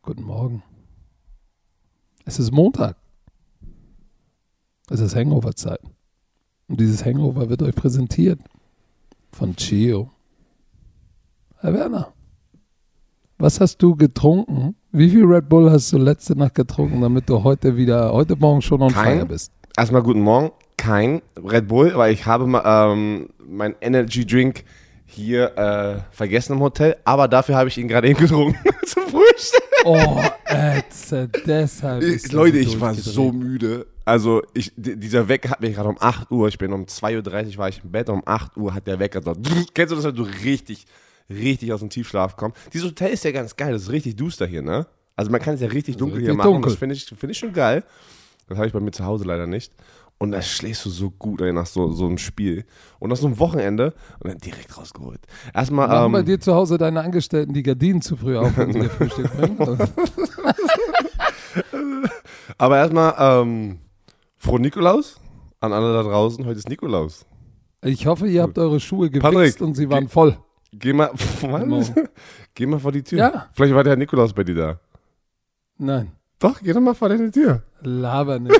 Guten Morgen. Es ist Montag. Es ist Hangover-Zeit. Und dieses Hangover wird euch präsentiert von Chio. Herr Werner, was hast du getrunken? Wie viel Red Bull hast du letzte Nacht getrunken, damit du heute wieder, heute Morgen schon on Kein. fire bist? Erstmal guten Morgen. Kein Red Bull, weil ich habe ähm, mein Energy Drink hier äh, vergessen im Hotel, aber dafür habe ich ihn gerade eben getrunken zum Frühstück. Oh, ätzend, deshalb. ist das Leute, ich war so müde. Also ich, di- dieser Wecker hat mich gerade um 8 Uhr, ich bin um 2.30 Uhr war ich im Bett, um 8 Uhr hat der Wecker so, kennst du das, wenn du richtig, richtig aus dem Tiefschlaf kommst? Dieses Hotel ist ja ganz geil, das ist richtig duster hier, ne? Also man kann es ja richtig dunkel hier richtig machen, dunkel. das finde ich, finde ich schon geil. Das habe ich bei mir zu Hause leider nicht. Und da schläfst du so gut ey, nach so, so einem Spiel. Und nach so einem Wochenende und dann direkt rausgeholt. Erstmal, Machen bei ähm, dir zu Hause deine Angestellten die Gardinen zu früh auf, wenn sie dir Frühstück bringen? aber erstmal, ähm, froh Nikolaus an alle da draußen. Heute ist Nikolaus. Ich hoffe, ihr habt eure Schuhe gewichst und sie waren voll. Geh mal, was? geh mal vor die Tür. Ja. Vielleicht war der Herr Nikolaus bei dir da. Nein, Doch, geh doch mal vor deine Tür. laber nicht.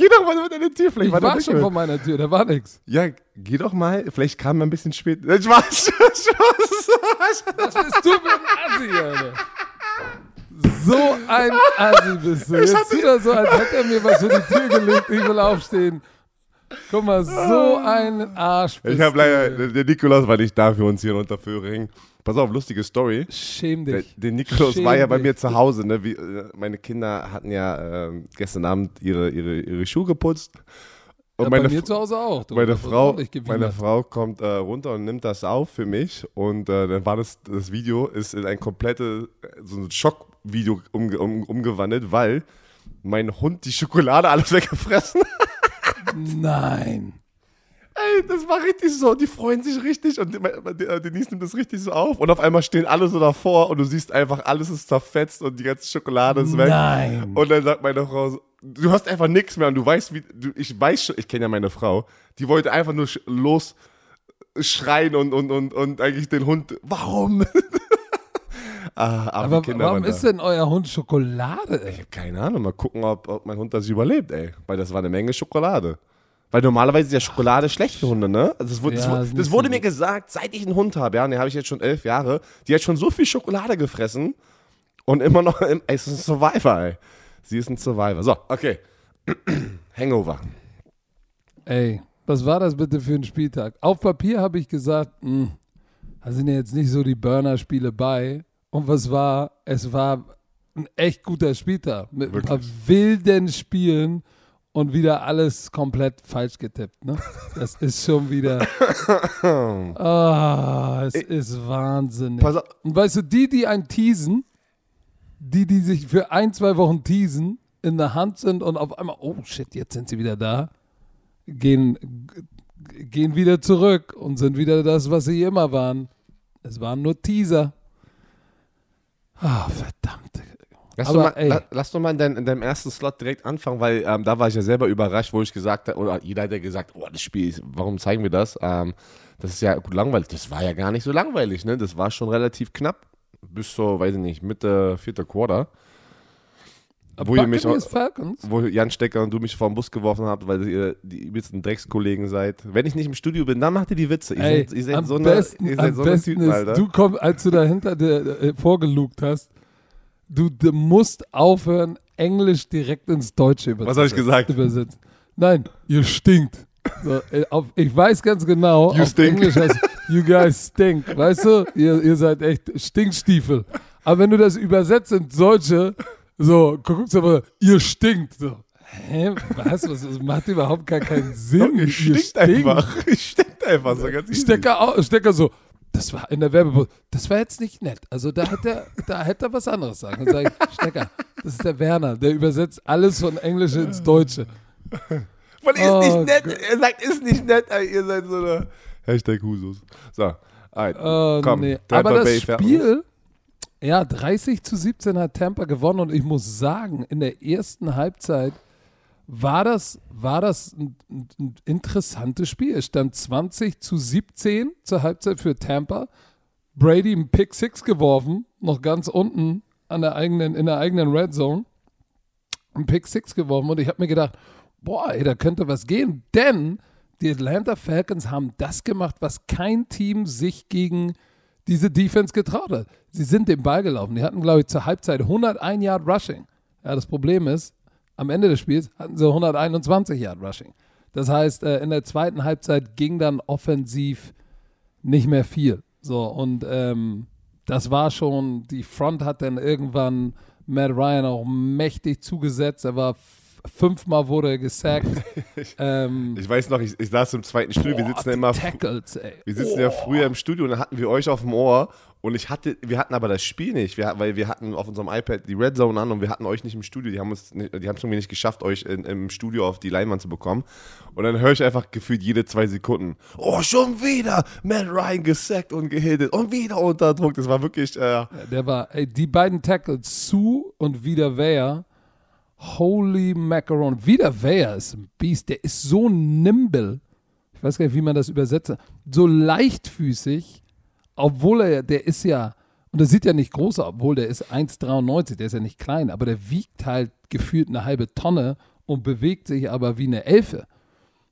Geh doch mal vor deine Tür. Vielleicht Ich war war schon vor meiner Tür, da war nichts. Ja, geh doch mal. Vielleicht kam er ein bisschen spät. Spaß, Spaß. Was bist du für ein Assi, Alter? So ein Assi bist du. Jetzt tut er so, als hätte er mir was vor die Tür gelegt. Ich will aufstehen. Guck mal, so ein Arsch bist Ich habe leider, der Nikolaus war nicht da für uns hier in Unterföhring. Pass auf, lustige Story. Schäm Der, dich. der Nikolaus Schäm war ja bei dich. mir zu Hause. Ne? Wie, äh, meine Kinder hatten ja ähm, gestern Abend ihre, ihre, ihre Schuhe geputzt. Und Ja, meine, bei mir zu Hause auch. Du, meine, Frau, meine Frau kommt äh, runter und nimmt das auf für mich. Und äh, dann war das, das Video ist in ein komplettes, so ein Schockvideo umge um, umgewandelt, weil mein Hund die Schokolade alles weggefressen hat. Nein. Ey, das war richtig so. Die freuen sich richtig und die- äh, Denise nimmt das richtig so auf. Und auf einmal stehen alle so davor und du siehst einfach, alles ist zerfetzt und die ganze Schokolade ist weg. Nein. Und dann sagt meine Frau so, du hast einfach nichts mehr und du weißt, wie, du, ich weiß schon, ich kenne ja meine Frau, die wollte einfach nur los schreien und, und, und, und eigentlich den Hund, warum? ah, aber Kinder warum ist denn euer Hund Schokolade? Ich habe keine Ahnung, mal gucken, ob, ob mein Hund das überlebt, ey. Weil das war eine Menge Schokolade. Weil normalerweise ist ja Schokolade schlecht für Hunde, ne? Also das, wurde- Ja, das, das wurde mir gut. gesagt, seit ich einen Hund habe, ja, und den habe ich jetzt schon elf Jahre, die hat schon so viel Schokolade gefressen und immer noch, im, ey, es ist ein Survivor, ey. Sie ist ein Survivor. So, okay. Hangover. Ey, was war das bitte für ein Spieltag? Auf Papier habe ich gesagt, mh, da sind ja jetzt nicht so die Burner-Spiele bei. Und was war? Es war ein echt guter Spieltag mit ein paar wilden Spielen und wieder alles komplett falsch getippt. Ne? Das ist schon wieder. Ah, es ist wahnsinnig. Und weißt du, die, die einen teasen, die, die sich für ein, zwei Wochen teasen, in der Hand sind und auf einmal, oh shit, jetzt sind sie wieder da, gehen, gehen wieder zurück und sind wieder das, was sie immer waren. Es waren nur Teaser. Ah, verdammt. Lass, Aber, doch mal, la, lass doch mal in, dein, in deinem ersten Slot direkt anfangen, weil ähm, da war ich ja selber überrascht, wo ich gesagt habe, oder jeder hat ja gesagt, oh, das Spiel, ist, warum zeigen wir das? Ähm, das ist ja gut langweilig. Das war ja gar nicht so langweilig, ne? Das war schon relativ knapp. Bis so, weiß ich nicht, Mitte, vierter Quarter. Wo ihr mich wo Jan Stecker und du mich vor den Bus geworfen habt, weil ihr die übelsten Dreckskollegen seid. Wenn ich nicht im Studio bin, dann macht ihr die Witze. Ihr Ey, seid, ihr seid am so eine, besten, ihr seid am so eine besten Tüten, ist, Alter. du kommst, als du dahinter der, äh, vorgelugt hast, du, du musst aufhören, Englisch direkt ins Deutsche übersetzen. Was hab ich gesagt? Übersetzen. Nein, ihr stinkt. So, äh, auf, ich weiß ganz genau, You auf stink. Englisch heißt you guys stink. Weißt du, ihr, ihr seid echt Stinkstiefel. Aber wenn du das übersetzt ins Deutsche, so, guckst du aber, ihr stinkt. So, hä, was? was? Das macht überhaupt gar keinen Sinn. Ihr Ihr stinkt einfach. Ihr stinkt einfach so ganz easy. Stecker, Stecker so, das war in der Werbepause, das war jetzt nicht nett. Also da hätte er, da hätte er was anderes sagen. Und sag ich, Stecker, das ist der Werner, der übersetzt alles von Englisch ins Deutsche. Weil ist Oh nicht nett. Gott. Er sagt, ist nicht nett. Ihr seid so eine. Hashtag Husus. So. Alright. Oh, Komm. nee. Tampa Aber das Bay Falcons. Spiel, ja, 30 zu 17 hat Tampa gewonnen und ich muss sagen, in der ersten Halbzeit war das, war das ein, ein, ein interessantes Spiel. Es stand 20 zu 17 zur Halbzeit für Tampa. Brady einen Pick Six geworfen, noch ganz unten an der eigenen, in der eigenen Red Zone. Einen Pick Six geworfen und ich habe mir gedacht, boah, ey, da könnte was gehen, denn die Atlanta Falcons haben das gemacht, was kein Team sich gegen diese Defense getraut hat. Sie sind den Ball gelaufen. Die hatten, glaube ich, zur Halbzeit 101 Yard Rushing. Ja, das Problem ist, am Ende des Spiels hatten sie 121 Yard Rushing. Das heißt, äh, in der zweiten Halbzeit ging dann offensiv nicht mehr viel. So, und ähm, das war schon, die Front hat dann irgendwann Matt Ryan auch mächtig zugesetzt. Er war fünfmal wurde er gesackt. ähm, ich weiß noch, ich, ich saß im zweiten Studio. wir sitzen ja immer. Tackles, ey. Wir sitzen oh. ja früher im Studio und dann hatten wir euch auf dem Ohr und ich hatte, wir hatten aber das Spiel nicht, wir, weil wir hatten auf unserem iPad die Red Zone an und wir hatten euch nicht im Studio. Die haben es, die irgendwie nicht geschafft, euch in, im Studio auf die Leinwand zu bekommen. Und dann höre ich einfach gefühlt jede zwei Sekunden, oh, schon wieder Matt Ryan gesackt und gehittet und wieder unter Druck. Das war wirklich. Äh, Der war, ey, die beiden Tackles, Sue und wieder Wehr, holy macaron. Wieder Wehr ist ein Biest, der ist so nimble. Ich weiß gar nicht, wie man das übersetzt. So leichtfüßig obwohl er, der ist ja, und der sieht ja nicht groß aus, obwohl der ist 1,93, der ist ja nicht klein, aber der wiegt halt gefühlt eine halbe Tonne und bewegt sich aber wie eine Elfe.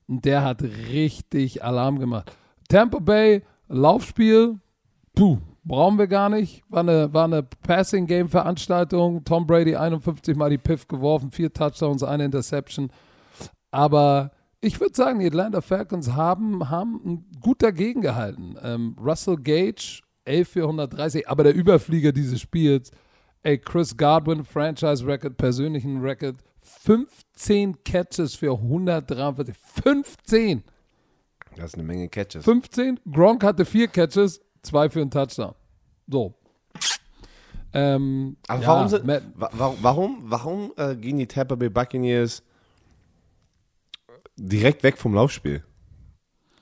Und der hat richtig Alarm gemacht. Tampa Bay, Laufspiel, puh, brauchen wir gar nicht. War eine, war eine Passing-Game-Veranstaltung. Tom Brady 51 Mal die Piff geworfen, vier Touchdowns, eine Interception. Aber ich würde sagen, die Atlanta Falcons haben, haben gut dagegen gehalten. Ähm, Russell Gage, 11 für 130, aber der Überflieger dieses Spiels, ey, Chris Godwin, Franchise-Record, persönlichen Record, 15 Catches für 143. 15! Das ist eine Menge Catches. 15. Gronk hatte vier Catches, zwei für einen Touchdown. So. Ähm, Aber ja, warum, sind, warum, warum, warum äh, gehen die Tampa Bay Buccaneers direkt weg vom Laufspiel.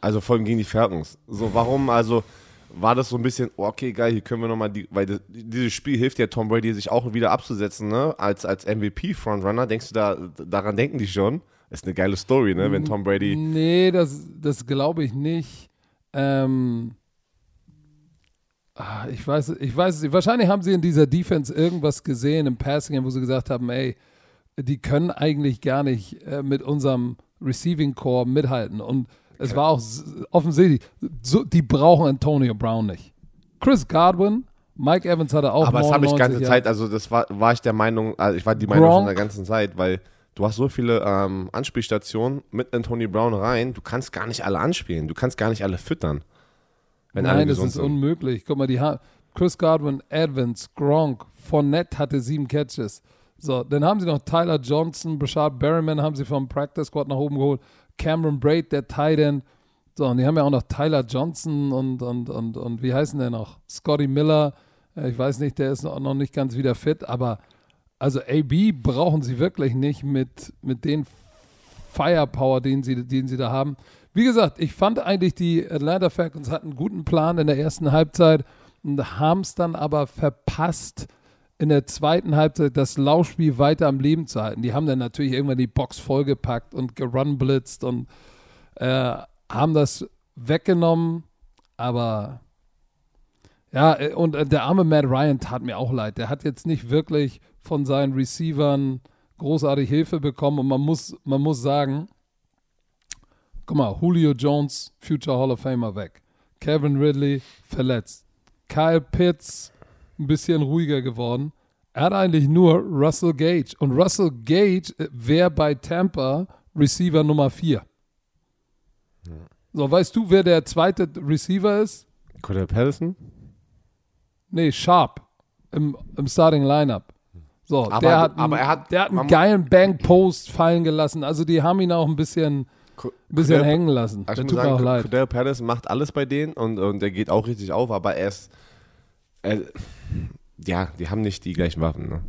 Also vor allem gegen die Falcons. So, warum, also war das so ein bisschen, oh, okay, geil, hier können wir nochmal, die, weil das, dieses Spiel hilft ja Tom Brady, sich auch wieder abzusetzen, ne? Als, als MVP-Frontrunner. Denkst du, da, daran denken die schon? ist eine geile Story, ne? Wenn Tom Brady. Nee, das, das glaube ich nicht. Ähm, ah, ich weiß, ich weiß es Wahrscheinlich haben sie in dieser Defense irgendwas gesehen im Passing, wo sie gesagt haben, ey, die können eigentlich gar nicht äh, mit unserem Receiving Core mithalten. Und es war auch offensichtlich, so, die brauchen Antonio Brown nicht. Chris Godwin, Mike Evans hatte auch Aber das habe ich die ganze Zeit, also das war, war ich der Meinung, also ich war die Meinung schon der ganzen Zeit, weil du hast so viele ähm, Anspielstationen mit Antonio Brown rein, du kannst gar nicht alle anspielen, du kannst gar nicht alle füttern. Nein, das ist sind. unmöglich. Guck mal, die haben Chris Godwin, Evans, Gronk, Fournette hatte sieben Catches. So, dann haben sie noch Tyler Johnson, Brashard Berryman haben sie vom Practice Squad nach oben geholt, Cameron Braid, der Tight End. So, und die haben ja auch noch Tyler Johnson und, und, und, und wie heißen der noch? Scotty Miller. Äh, ich weiß nicht, der ist noch nicht ganz wieder fit, aber also AB brauchen sie wirklich nicht mit, mit den Firepower, den sie, den sie da haben. Wie gesagt, ich fand eigentlich, die Atlanta Falcons hatten einen guten Plan in der ersten Halbzeit und haben es dann aber verpasst, in der zweiten Halbzeit das Laufspiel weiter am Leben zu halten. Die haben dann natürlich irgendwann die Box vollgepackt und gerunblitzt und äh, haben das weggenommen, aber ja, äh, und äh, der arme Matt Ryan tat mir auch leid. Der hat jetzt nicht wirklich von seinen Receivern großartig Hilfe bekommen und man muss, man muss sagen, guck mal, Julio Jones, Future Hall of Famer weg. Kevin Ridley verletzt. Kyle Pitts ein bisschen ruhiger geworden. Er hat eigentlich nur Russell Gage. Und Russell Gage wäre bei Tampa Receiver Nummer 4. So, weißt du, wer der zweite Receiver ist? Cordell Patterson? Nee, Sharp im, im Starting Lineup. So, aber, der hat, aber er hat, der hat einen geilen Bank-Post fallen gelassen. Also die haben ihn auch ein bisschen, ein bisschen Cordell, hängen lassen. Der tut sagen, mir auch leid. Cordell Patterson macht alles bei denen und, und der geht auch richtig auf, aber er ist äh, ja, die haben nicht die gleichen Waffen. Ne?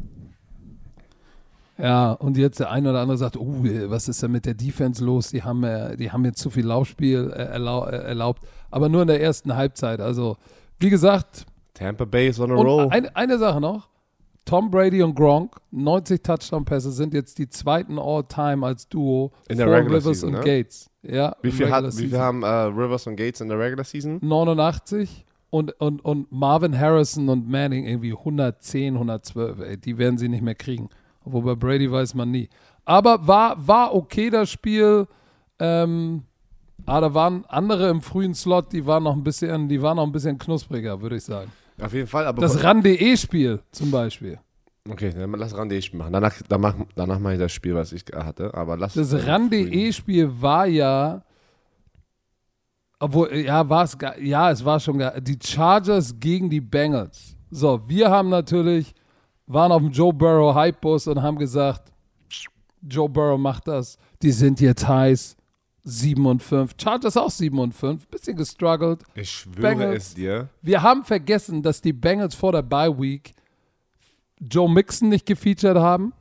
Ja, und jetzt der eine oder andere sagt, oh, was ist denn mit der Defense los? Die haben, äh, die haben jetzt zu viel Laufspiel äh, äh, erlaubt, aber nur in der ersten Halbzeit. Also, wie gesagt. Tampa Bay ist on a roll. Eine, eine Sache noch. Tom Brady und Gronk, 90 Touchdown-Pässe, sind jetzt die zweiten All-Time als Duo in der Regular Rivers Season, und ne? Gates. Ja, wie viel, hat, wie viel haben uh, Rivers und Gates in der Regular Season? 89 und, und, und Marvin Harrison und Manning irgendwie 110, 112. Ey, die werden sie nicht mehr kriegen. Obwohl bei Brady weiß man nie. Aber war, war okay das Spiel. Ähm, aber da waren andere im frühen Slot, die waren noch ein bisschen, die waren noch ein bisschen knuspriger, würde ich sagen. Auf jeden Fall, aber. Das RAN.de-Spiel zum Beispiel. Okay, dann lass RAN.de-Spiel machen. Danach, danach, danach mache ich das Spiel, was ich hatte. Aber lass Das RAN.de-Spiel war ja. Obwohl, ja, war es, ja, es war schon geil. Die Chargers gegen die Bengals. So, wir haben natürlich, waren auf dem Joe Burrow Hype-Bus und haben gesagt, Joe Burrow macht das. Die sind jetzt heiß. 7 und 5. Chargers auch 7 und 5. Bisschen gestruggelt. Ich schwöre Bengals. es dir. Wir haben vergessen, dass die Bengals vor der Bye Week Joe Mixon nicht gefeatured haben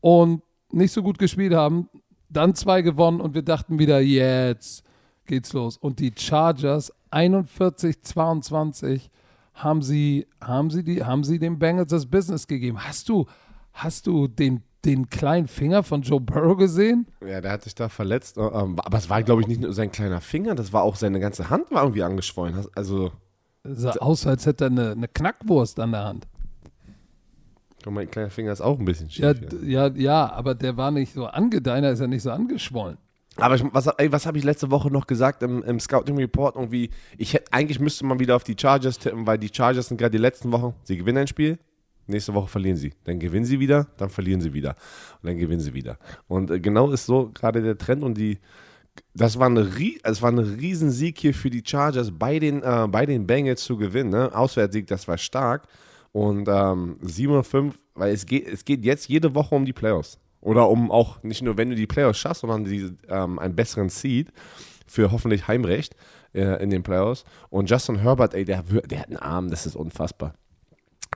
und nicht so gut gespielt haben. Dann zwei gewonnen und wir dachten wieder, jetzt geht's los. Und die Chargers 41-22 haben sie, haben sie die, haben sie den Bengals das Business gegeben. Hast du, hast du den, den kleinen Finger von Joe Burrow gesehen? Ja, der hat sich da verletzt. ähm, Aber es war, glaube ich, nicht nur sein kleiner Finger, das war auch seine ganze Hand war irgendwie angeschwollen. Also, Sah aus, als hätte er eine, eine Knackwurst an der Hand. mein kleiner Finger ist auch ein bisschen schief. Ja, ja, ja, aber der war nicht so ange, deiner ist ja nicht so angeschwollen. Aber ich, was, was habe ich letzte Woche noch gesagt im, im Scouting Report? Irgendwie, ich hätte, eigentlich müsste man wieder auf die Chargers tippen, weil die Chargers sind gerade die letzten Wochen, sie gewinnen ein Spiel, nächste Woche verlieren sie. Dann gewinnen sie wieder, dann verlieren sie wieder. Und dann gewinnen sie wieder. Und äh, genau ist so gerade der Trend und die, das war, eine, es war ein Riesensieg hier für die Chargers bei den, äh, bei den Bengals zu gewinnen. Ne? Auswärtssieg, das war stark. Und ähm, 7 und 5, weil es geht, es geht jetzt jede Woche um die Playoffs. Oder um auch nicht nur, wenn du die Playoffs schaffst, sondern die, ähm, einen besseren Seed für hoffentlich Heimrecht äh, in den Playoffs. Und Justin Herbert, ey, der, der hat einen Arm, das ist unfassbar.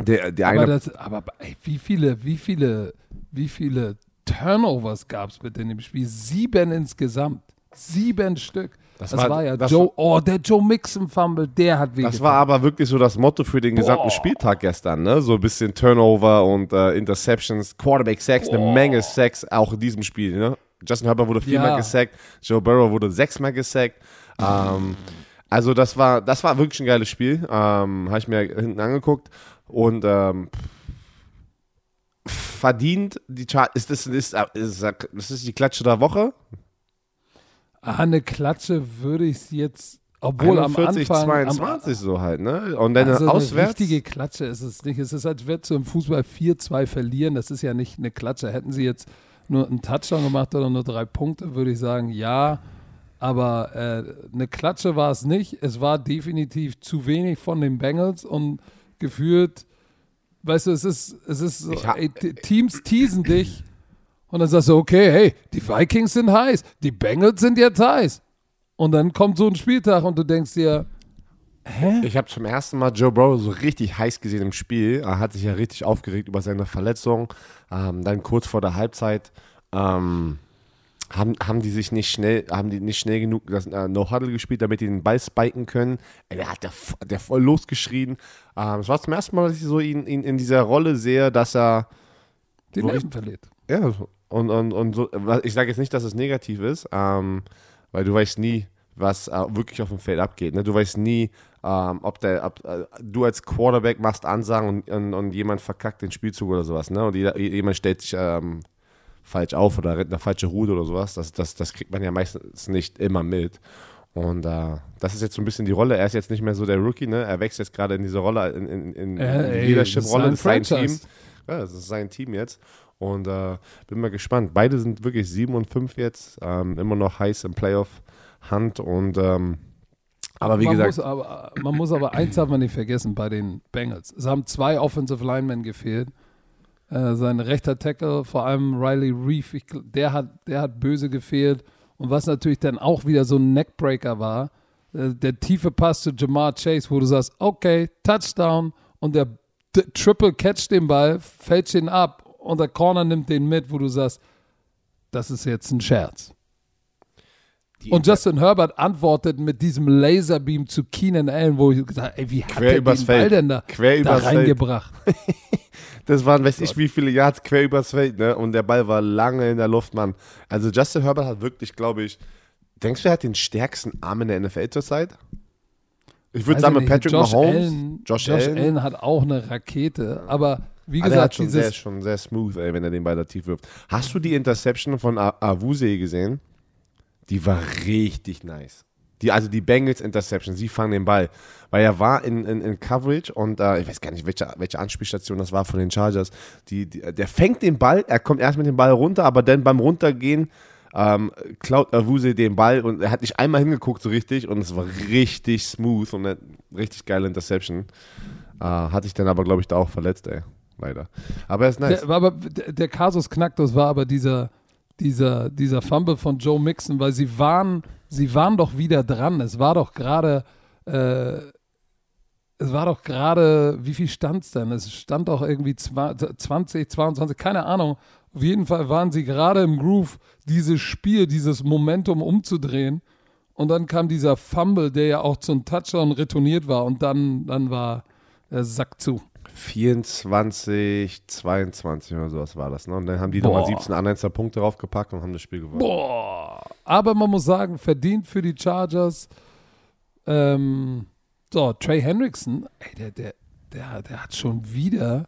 Der, der Aber, eine, das, aber ey, wie viele, wie viele, wie viele Turnovers gab es bitte in dem Spiel? Sieben insgesamt. Sieben Stück. Das Das, war- war, ja das Joe, oh, der Joe Mixon Fumble, der hat wehgetan. das war aber wirklich so das Motto für den gesamten Boah. Spieltag gestern, ne? So ein bisschen Turnover und äh, Interceptions, Quarterback Sacks, eine Menge Sacks auch in diesem Spiel, ne? Justin Herbert wurde viermal Ja. gesackt, Joe Burrow wurde sechsmal gesackt. Ähm, also das war, das war wirklich ein geiles Spiel. Ähm, Habe ich mir hinten angeguckt und ähm, verdient die Char ist das ist, ist, ist das die Klatsche der Woche? Ah, eine Klatsche würde ich es jetzt, obwohl am 41, Anfang. 22 am, so halt, ne? Und dann also auswärts. Eine richtige Klatsche ist es nicht. Es ist, als würdest du im Fußball 4-2 verlieren. Das ist ja nicht eine Klatsche. Hätten sie jetzt nur einen Touchdown gemacht oder nur drei Punkte, würde ich sagen, ja. Aber äh, eine Klatsche war es nicht. Es war definitiv zu wenig von den Bengals und gefühlt, weißt du, es ist, es ist so, ey, Teams teasen dich und dann sagst du, okay, hey, die Vikings sind heiß, die Bengals sind jetzt heiß. Und dann kommt so ein Spieltag und du denkst dir, hä? Ich habe zum ersten Mal Joe Burrow so richtig heiß gesehen im Spiel. Er hat sich ja richtig aufgeregt über seine Verletzung. Ähm, dann kurz vor der Halbzeit ähm, haben, haben die sich nicht schnell, haben die nicht schnell genug das äh, No-Huddle gespielt, damit die den Ball spiken können. Ey, der hat der, der voll losgeschrien. Ähm, es war zum ersten Mal, dass ich so ihn, ihn in dieser Rolle sehe, dass er Den So Nerven verliert. ja, und, und, und so, ich sage jetzt nicht, dass es negativ ist, ähm, weil du weißt nie, was äh, wirklich auf dem Feld abgeht. Ne? Du weißt nie, ähm, ob, der, ob äh, du als Quarterback machst Ansagen und, und, und jemand verkackt den Spielzug oder sowas. Ne? Und jeder, jemand stellt sich ähm, falsch auf oder rennt eine falsche Route oder sowas. Das, das, das kriegt man ja meistens nicht immer mit. Und äh, das ist jetzt so ein bisschen die Rolle. Er ist jetzt nicht mehr so der Rookie, ne? Er wächst jetzt gerade in diese Rolle, in, in, in, Äh, in ey, die Leadership-Rolle. das ist sein Team. Ja, das ist sein Team jetzt. Und äh, bin mal gespannt. Beide sind wirklich 7 und 5 jetzt. Ähm, immer noch heiß im Playoff-Hand. Und ähm, aber wie man gesagt, Muss aber, man muss aber eins darf man nicht vergessen bei den Bengals. Es haben zwei Offensive Linemen gefehlt. Äh, sein rechter Tackle, vor allem Riley Reef, ich, der, hat, der hat böse gefehlt. Und was natürlich dann auch wieder so ein Neckbreaker war, äh, der tiefe Pass zu Jamar Chase, wo du sagst, okay, Touchdown und der Triple catch den Ball, fälscht ihn ab und der Corner nimmt den mit, wo du sagst, das ist jetzt ein Scherz. die, Und Justin Herbert antwortet mit diesem Laserbeam zu Keenan Allen, wo ich gesagt habe, ey, wie hat Quer er übers den Ball Feld. denn da, quer da reingebracht? Das waren, weiß ich, wie viele Yards quer übers Feld, ne? Und der Ball war lange in der Luft, Mann. Also Justin Herbert hat wirklich, glaube ich, denkst du, er hat den stärksten Arm in der NFL zurzeit? Ich würde sagen, mit Patrick Josh Mahomes, Allen, Josh, Josh Allen, Allen hat auch eine Rakete, aber wie aber der hat gesagt, schon sehr, dieses, schon sehr smooth, ey, wenn er den Ball da tief wirft. Hast du die Interception von A- Avuse gesehen? Die war richtig nice. Die, also die Bengals Interception, sie fangen den Ball. Weil er war in, in, in Coverage und äh, ich weiß gar nicht, welche, welche Anspielstation das war von den Chargers. Die, die, der fängt den Ball, er kommt erst mit dem Ball runter, aber dann beim Runtergehen ähm, klaut Avuse den Ball und er hat nicht einmal hingeguckt so richtig und es war richtig smooth und eine richtig geile Interception. Äh, hatte ich dann aber, glaube ich, da auch verletzt, ey. Leider. Aber er ist nice. der, aber der, Kasus Knacktus war aber dieser, dieser, dieser Fumble von Joe Mixon, weil sie waren, sie waren doch wieder dran. Es war doch gerade, äh, es war doch gerade, wie viel stand es denn? Es stand doch irgendwie zwa- 20, 22, keine Ahnung. Auf jeden Fall waren sie gerade im Groove, dieses Spiel, dieses Momentum umzudrehen. Und dann kam dieser Fumble, der ja auch zum Touchdown retourniert war. Und dann, dann war der Sack zu. 24, 22 oder sowas war das. Ne? Und dann haben die nochmal Boah. 17 Anhänzer Punkte draufgepackt und haben das Spiel gewonnen. Boah. Aber man muss sagen, verdient für die Chargers. Ähm, so, Trey Hendrickson, ey, der, der, der, der hat schon wieder,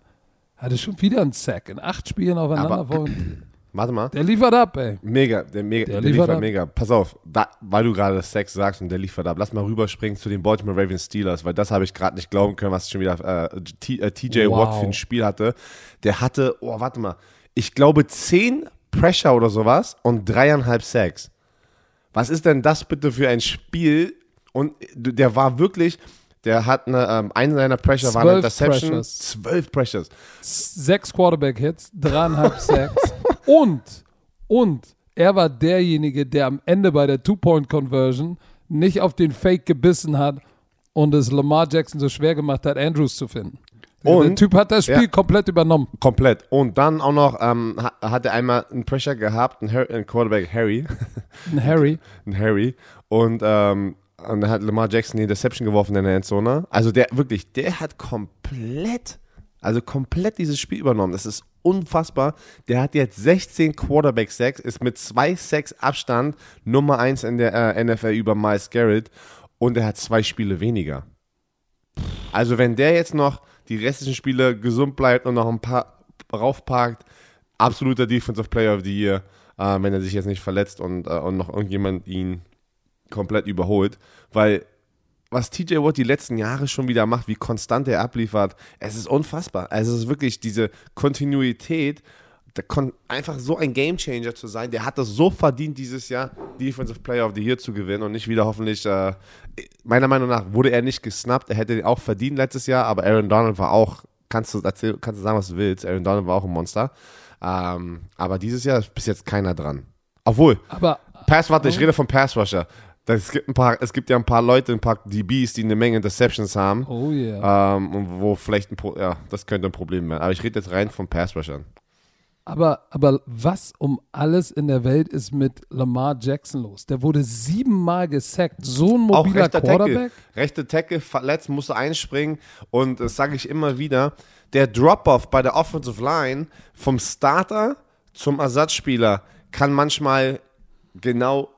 hatte schon wieder einen Sack in acht Spielen aufeinander. Aber- Warte mal. der liefert ab, ey. Mega, der, mega, Der der, liefert liefert ab. mega. Pass auf, da, weil du gerade Sex sagst und der liefert ab. Lass mal rüberspringen zu den Baltimore Ravens Steelers, weil das habe ich gerade nicht glauben können, was schon wieder äh, T, äh, TJ Wow. Watt für ein Spiel hatte. Der hatte, oh, warte mal, ich glaube 10 Pressure oder sowas und dreieinhalb Sacks. Was ist denn das bitte für ein Spiel? Und der war wirklich, der hat eine, ähm, eine seiner Pressure war eine Interception, Pressures. zwölf Pressures. Sechs Quarterback-Hits, dreieinhalb Sacks. und, und er war derjenige, der am Ende bei der Two-Point-Conversion nicht auf den Fake gebissen hat und es Lamar Jackson so schwer gemacht hat, Andrews zu finden. der Und- Typ hat das Spiel ja. komplett übernommen. Komplett. Und dann auch noch ähm, ha- hat er einmal einen Pressure gehabt, einen, Har- einen Quarterback Harry, Ein Harry. einen Harry. Und, ähm, und dann hat Lamar Jackson die Interception geworfen in der Endzone. Also der wirklich, der hat komplett, also komplett dieses Spiel übernommen. Das ist unfassbar. Der hat jetzt 16 Quarterback-Sacks, ist mit zwei Sacks Abstand Nummer 1 in der äh, NFL über Miles Garrett. Und er hat zwei Spiele weniger. Also wenn der jetzt noch die restlichen Spiele gesund bleibt und noch ein paar raufparkt, absoluter Defensive Player of the Year, äh, wenn er sich jetzt nicht verletzt und, äh, und noch irgendjemand ihn komplett überholt. Weil was TJ Watt die letzten Jahre schon wieder macht, wie konstant er abliefert, es ist unfassbar. Also es ist wirklich diese Kontinuität, einfach so ein Gamechanger zu sein, der hat das so verdient, dieses Jahr Defensive Player of the Year zu gewinnen und nicht wieder hoffentlich, äh, meiner Meinung nach wurde er nicht gesnappt, er hätte den auch verdient letztes Jahr, aber Aaron Donald war auch, kannst du, erzähl, kannst du sagen, was du willst, Aaron Donald war auch ein Monster, ähm, aber dieses Jahr ist bis jetzt keiner dran. Obwohl, Aber Pass, warte, ich rede vom Pass Rusher. Es gibt, ein paar, es gibt ja ein paar Leute, ein paar DBs, die eine Menge Interceptions haben. Oh yeah. Ähm, und wo vielleicht ein Pro ja, das könnte ein Problem werden. Aber ich rede jetzt rein vom Pass Rushern. Aber, aber was um alles in der Welt ist mit Lamar Jackson los? Der wurde siebenmal gesackt. So ein Auch mobiler rechter Quarterback? Tackle. Rechte Tackle verletzt, musste einspringen. Und das sage ich immer wieder: der Drop-Off bei der Offensive Line vom Starter zum Ersatzspieler kann manchmal genau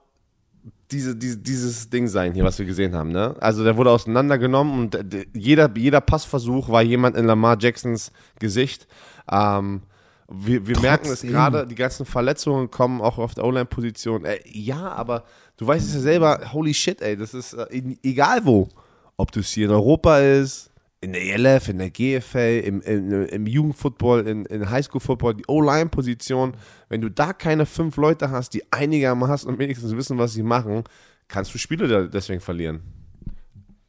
diese, diese, dieses Ding sein hier, was wir gesehen haben. Ne? Also der wurde auseinandergenommen und äh, jeder, jeder Passversuch war jemand in Lamar Jacksons Gesicht. Ähm, wir wir merken es gerade, die ganzen Verletzungen kommen auch auf der O-Line-Position. Äh, ja, aber du weißt es ja selber, holy shit, ey, das ist äh, egal wo. Ob du es hier in Europa ist, in der ELF, in der GFL, im, im, im Jugendfootball, in, in Highschool-Football, die O-Line-Position, wenn du da keine fünf Leute hast, die einigermaßen und wenigstens wissen, was sie machen, kannst du Spiele deswegen verlieren.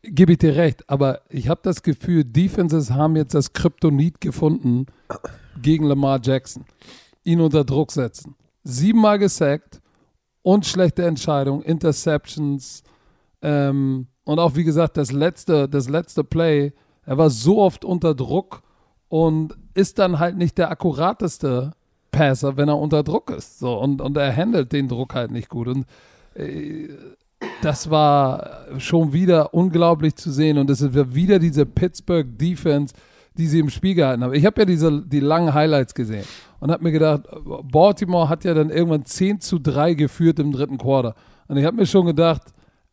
Gebe ich dir recht, aber ich habe das Gefühl, Defenses haben jetzt das Kryptonit gefunden gegen Lamar Jackson. Ihn unter Druck setzen. Siebenmal gesackt und schlechte Entscheidung, Interceptions ähm, und auch wie gesagt das letzte, das letzte Play. Er war so oft unter Druck und ist dann halt nicht der akkurateste Passer, wenn er unter Druck ist. So und, und er handelt den Druck halt nicht gut und das war schon wieder unglaublich zu sehen und es ist wieder diese Pittsburgh Defense, die sie im Spiel gehalten haben. Ich habe ja diese, die langen Highlights gesehen und habe mir gedacht, Baltimore hat ja dann irgendwann 10 zu 3 geführt im dritten Quarter. Und ich habe mir schon gedacht,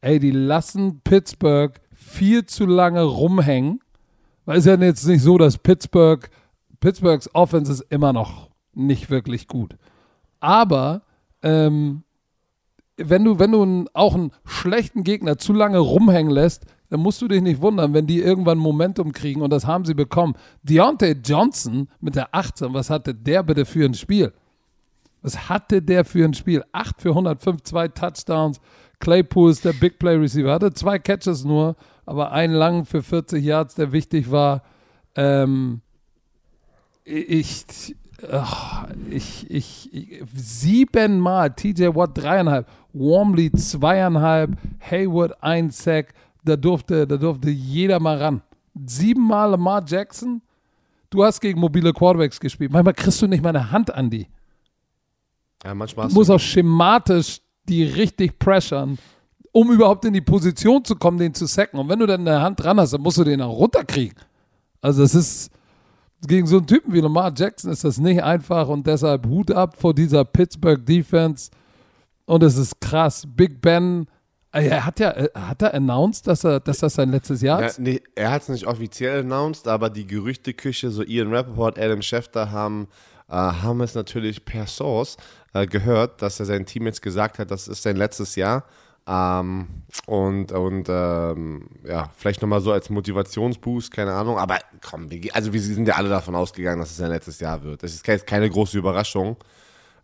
ey, die lassen Pittsburgh viel zu lange rumhängen. Weil es ist ja jetzt nicht so, dass Pittsburgh, Pittsburghs Offense ist immer noch nicht wirklich gut. Aber ähm, wenn du, wenn du einen, auch einen schlechten Gegner zu lange rumhängen lässt, dann musst du dich nicht wundern, wenn die irgendwann Momentum kriegen und das haben sie bekommen. Deontay Johnson mit der 18, was hatte der bitte für ein Spiel? Was hatte der für ein Spiel? 8 für 105, zwei Touchdowns. Claypool ist der Big Play Receiver. Hatte zwei Catches nur, aber einen langen für 40 Yards, der wichtig war. Ähm, ich, ach, ich, ich, ich, siebenmal, TJ Watt dreieinhalb, Warmly zweieinhalb, Hayward ein Sack, da durfte, da durfte jeder mal ran. Siebenmal Lamar Jackson, du hast gegen mobile Quarterbacks gespielt, manchmal kriegst du nicht mal eine Hand an die. Ja, manchmal Du musst auch schematisch die richtig pressern, um überhaupt in die Position zu kommen, den zu sacken. Und wenn du dann eine Hand dran hast, dann musst du den auch runterkriegen. Also es ist gegen so einen Typen wie Lamar Jackson ist das nicht einfach und deshalb Hut ab vor dieser Pittsburgh Defense. Und es ist krass. Big Ben, äh, er hat ja, äh, hat er announced, dass er, dass das sein letztes Jahr Ja, ist? nee, er hat es nicht offiziell announced, aber die Gerüchteküche, so Ian Rappaport, Adam Schefter haben, äh, haben es natürlich per Source äh, gehört, dass er seinem Team jetzt gesagt hat, das ist sein letztes Jahr. Ähm, und und ähm, ja, vielleicht nochmal so als Motivationsboost, keine Ahnung. Aber komm, wir, also wir sind ja alle davon ausgegangen, dass es sein letztes Jahr wird. Das ist keine, keine große Überraschung.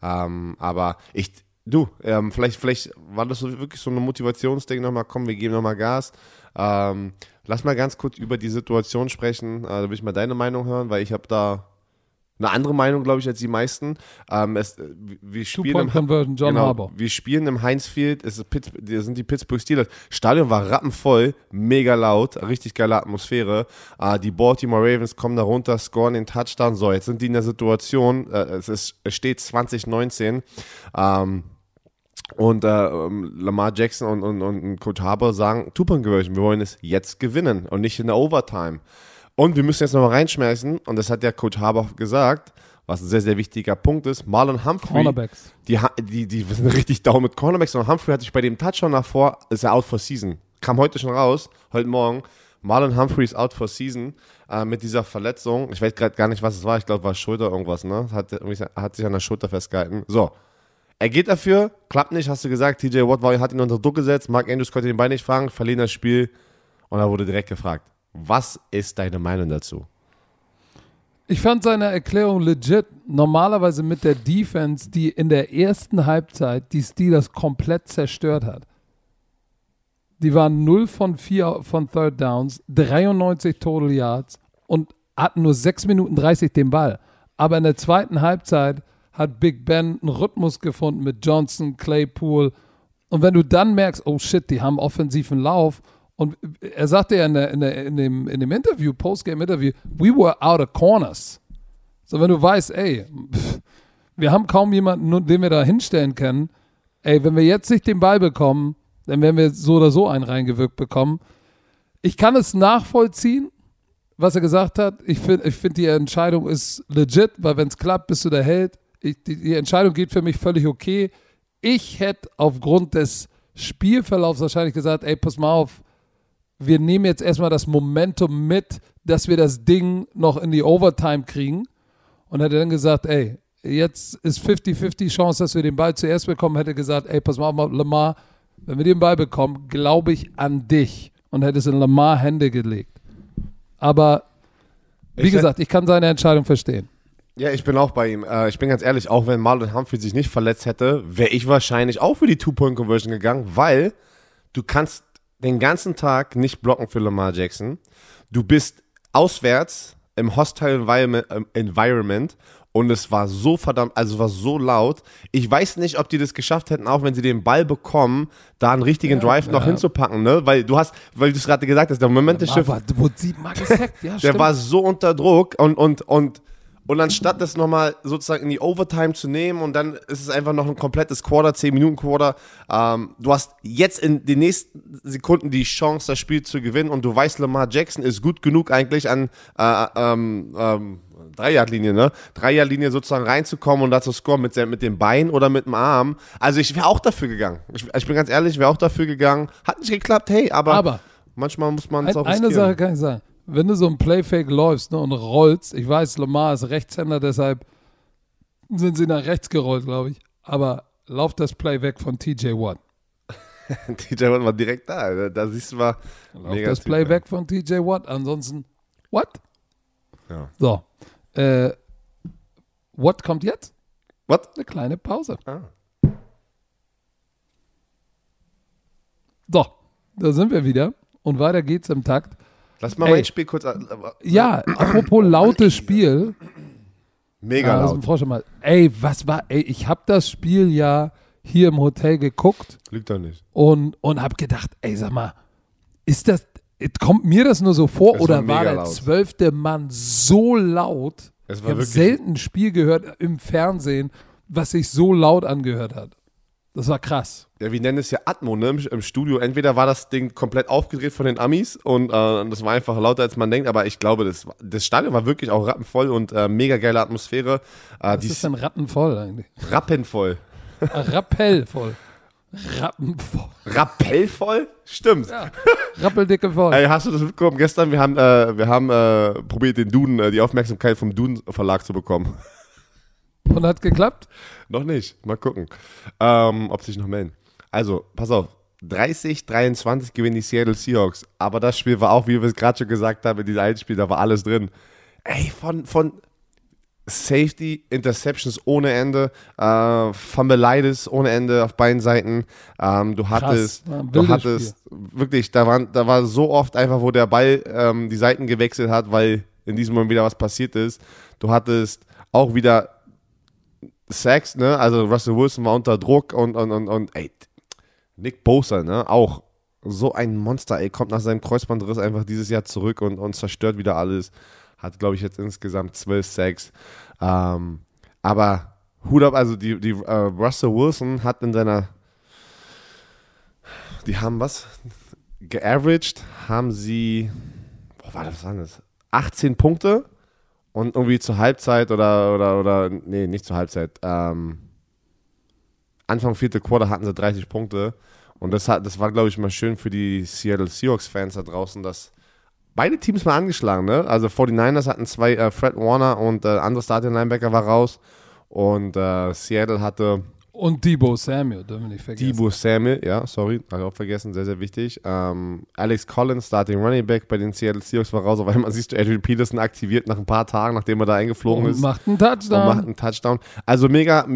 Ähm, aber ich, du, ähm, vielleicht, vielleicht war das so wirklich so ein Motivationsding nochmal, komm, wir geben nochmal Gas. Ähm, lass mal ganz kurz über die Situation sprechen. Äh, da will ich mal deine Meinung hören, weil ich habe da eine andere Meinung, glaube ich, als die meisten. Ähm, es, äh, wir spielen im, Two-Point-Conversion, John genau, wir spielen im Heinz Field, es ist Pitts, das sind die Pittsburgh Steelers. Stadion war rappenvoll, mega laut, richtig geile Atmosphäre. Äh, die Baltimore Ravens kommen da runter, scoren den Touchdown. So, jetzt sind die in der Situation, äh, es, ist, es steht 2019. Ähm, und äh, ähm, Lamar Jackson und, und, und Coach Harbour sagen, Two-Point-Conversion, wir wollen es jetzt gewinnen und nicht in der Overtime. Und wir müssen jetzt nochmal reinschmeißen, und das hat der Coach Harbour gesagt, was ein sehr, sehr wichtiger Punkt ist, Marlon Humphrey, Cornerbacks. die, die, die sind richtig down mit Cornerbacks und Humphrey hat sich bei dem Touchdown davor, ist er out for season. Kam heute schon raus, heute Morgen. Marlon Humphrey ist out for season äh, mit dieser Verletzung. Ich weiß gerade gar nicht, was es war. Ich glaube, war Schulter irgendwas, ne? Hat, hat sich an der Schulter festgehalten. So. Er geht dafür, klappt nicht, hast du gesagt. TJ Watt war, hat ihn unter Druck gesetzt. Mark Andrews konnte den Bein nicht fangen, verlieren das Spiel. Und er wurde direkt gefragt, was ist deine Meinung dazu? Ich fand seine Erklärung legit. Normalerweise mit der Defense, die in der ersten Halbzeit die Steelers komplett zerstört hat. Die waren 0 von 4 von Third Downs, 93 Total Yards und hatten nur 6 Minuten 30 den Ball. Aber in der zweiten Halbzeit hat Big Ben einen Rhythmus gefunden mit Johnson, Claypool. Und wenn du dann merkst, oh shit, die haben offensiven Lauf. Und er sagte ja in, der, in, der, in, dem, in dem Interview, Postgame-Interview, we were out of corners. So, wenn du weißt, ey, wir haben kaum jemanden, den wir da hinstellen können. Ey, wenn wir jetzt nicht den Ball bekommen, dann werden wir so oder so einen reingewirkt bekommen. Ich kann es nachvollziehen, was er gesagt hat. Ich finde, ich find, die Entscheidung ist legit, weil wenn es klappt, bist du der Held. Ich, die, die Entscheidung geht für mich völlig okay. Ich hätte aufgrund des Spielverlaufs wahrscheinlich gesagt, ey, pass mal auf, wir nehmen jetzt erstmal das Momentum mit, dass wir das Ding noch in die Overtime kriegen. Und hätte dann gesagt, ey, jetzt ist 50-50 Chance, dass wir den Ball zuerst bekommen. Hätte gesagt, ey, pass mal auf, Lamar, wenn wir den Ball bekommen, glaube ich an dich. Und hätte es in Lamar Hände gelegt. Aber wie Ich- gesagt, ich kann seine Entscheidung verstehen. Ja, ich bin auch bei ihm. Äh, ich bin ganz ehrlich, auch wenn Marlon Humphrey sich nicht verletzt hätte, wäre ich wahrscheinlich auch für die Two-Point-Conversion gegangen, weil du kannst den ganzen Tag nicht blocken für Lamar Jackson. Du bist auswärts im Hostile Environment, ähm, Environment und es war so verdammt, also es war so laut. Ich weiß nicht, ob die das geschafft hätten, auch wenn sie den Ball bekommen, da einen richtigen Drive noch ja. hinzupacken, ne? Weil du hast, weil du es gerade gesagt hast, der Moment des Schiffs, siebenmal gesackt, ja, der stimmt. war so unter Druck und, und, und, und anstatt das nochmal sozusagen in die Overtime zu nehmen und dann ist es einfach noch ein komplettes Quarter, 10 Minuten Quarter, ähm, du hast jetzt in den nächsten Sekunden die Chance, das Spiel zu gewinnen und du weißt, Lamar Jackson ist gut genug eigentlich an äh, ähm, ähm, Dreijagdlinie, ne? Dreijagdlinie sozusagen reinzukommen und da zu scoren mit, mit dem Bein oder mit dem Arm. Also ich wäre auch dafür gegangen. Ich, ich bin ganz ehrlich, ich wäre auch dafür gegangen. Hat nicht geklappt, hey, aber, Aber Manchmal muss man es auch eine riskieren. Sache kann ich sagen. Wenn du so ein Playfake läufst ne, und rollst, ich weiß, Lamar ist Rechtshänder, deshalb sind sie nach rechts gerollt, glaube ich. Aber lauf das Play weg von TJ Watt. DJ Watt war direkt da. Da, da siehst du mal. Lauf das Play weg von TJ Watt. Ansonsten, what? Ja. So. Äh, what kommt jetzt? What? Eine kleine Pause. Ah. So, da sind wir wieder. Und weiter geht's im Takt. Lass mal Ey. mein Spiel kurz. Ja, apropos lautes Spiel. Mega Ja, dem laut. Frosch mal. Ey, was war, ey, ich habe das Spiel ja hier im Hotel geguckt Lügt doch nicht. und, und habe gedacht, ey, sag mal, ist das, kommt mir das nur so vor Es oder war war der zwölfte Mann so laut? Es Ich war habe wirklich. selten ein Spiel gehört im Fernsehen, was sich so laut angehört hat. Das war krass. Ja, wir nennen es ja Atmo, ne? Im, Studio. Entweder war das Ding komplett aufgedreht von den Amis und äh, das war einfach lauter, als man denkt, aber ich glaube, das, das Stadion war wirklich auch rappenvoll und äh, mega geile Atmosphäre. Äh, Das die ist dann rattenvoll eigentlich. rappenvoll. Ah, Rappellvoll. Rappenvoll. Rappellvoll? Stimmt. Ja, rappeldicke voll. Ey, hast du das mitbekommen? Gestern, wir haben, äh, wir haben äh, probiert, den Duden, äh, die Aufmerksamkeit vom Duden Verlag zu bekommen. Und hat geklappt? Noch nicht. Mal gucken, ähm, ob sich noch melden. Also, pass auf. 30, 23 gewinnen die Seattle Seahawks. Aber das Spiel war auch, wie wir es gerade schon gesagt haben, in diesem einen Spiel, da war alles drin. Ey, von, von Safety, Interceptions ohne Ende, äh, Fumbleitis ohne Ende auf beiden Seiten. Ähm, du hattest, ein du hattest wirklich, da, waren, da war so oft einfach, wo der Ball ähm, die Seiten gewechselt hat, weil in diesem Moment wieder was passiert ist. Du hattest auch wieder Sacks, ne? Also Russell Wilson war unter Druck und, und, und, und ey, Nick Bosa, ne? Auch so ein Monster, ey, kommt nach seinem Kreuzbandriss einfach dieses Jahr zurück und, und zerstört wieder alles. Hat, glaube ich, jetzt insgesamt zwölf Sacks. Ähm, aber Hut ab, also die, die äh, Russell Wilson hat in seiner die haben was? Geaveraged haben sie, boah, was war das? 18 Punkte und irgendwie zur Halbzeit oder, oder, oder, nee, nicht zur Halbzeit, ähm, Anfang vierte Quarter hatten sie 30 Punkte und das, hat, das war, glaube ich, mal schön für die Seattle Seahawks-Fans da draußen, dass beide Teams mal angeschlagen, ne? Also 49ers hatten zwei, äh, Fred Warner und äh, andere Starting Linebacker war raus und äh, Seattle hatte Und Debo Samuel, dürfen wir nicht vergessen. Debo Samuel, ja, sorry, habe ich auch vergessen, sehr, sehr wichtig. Ähm, Alex Collins, Starting Running Back bei den Seattle Seahawks war raus, auf einmal siehst du Adrian Peterson aktiviert nach ein paar Tagen, nachdem er da eingeflogen und ist macht einen und macht Touchdown. einen Touchdown. Also mega,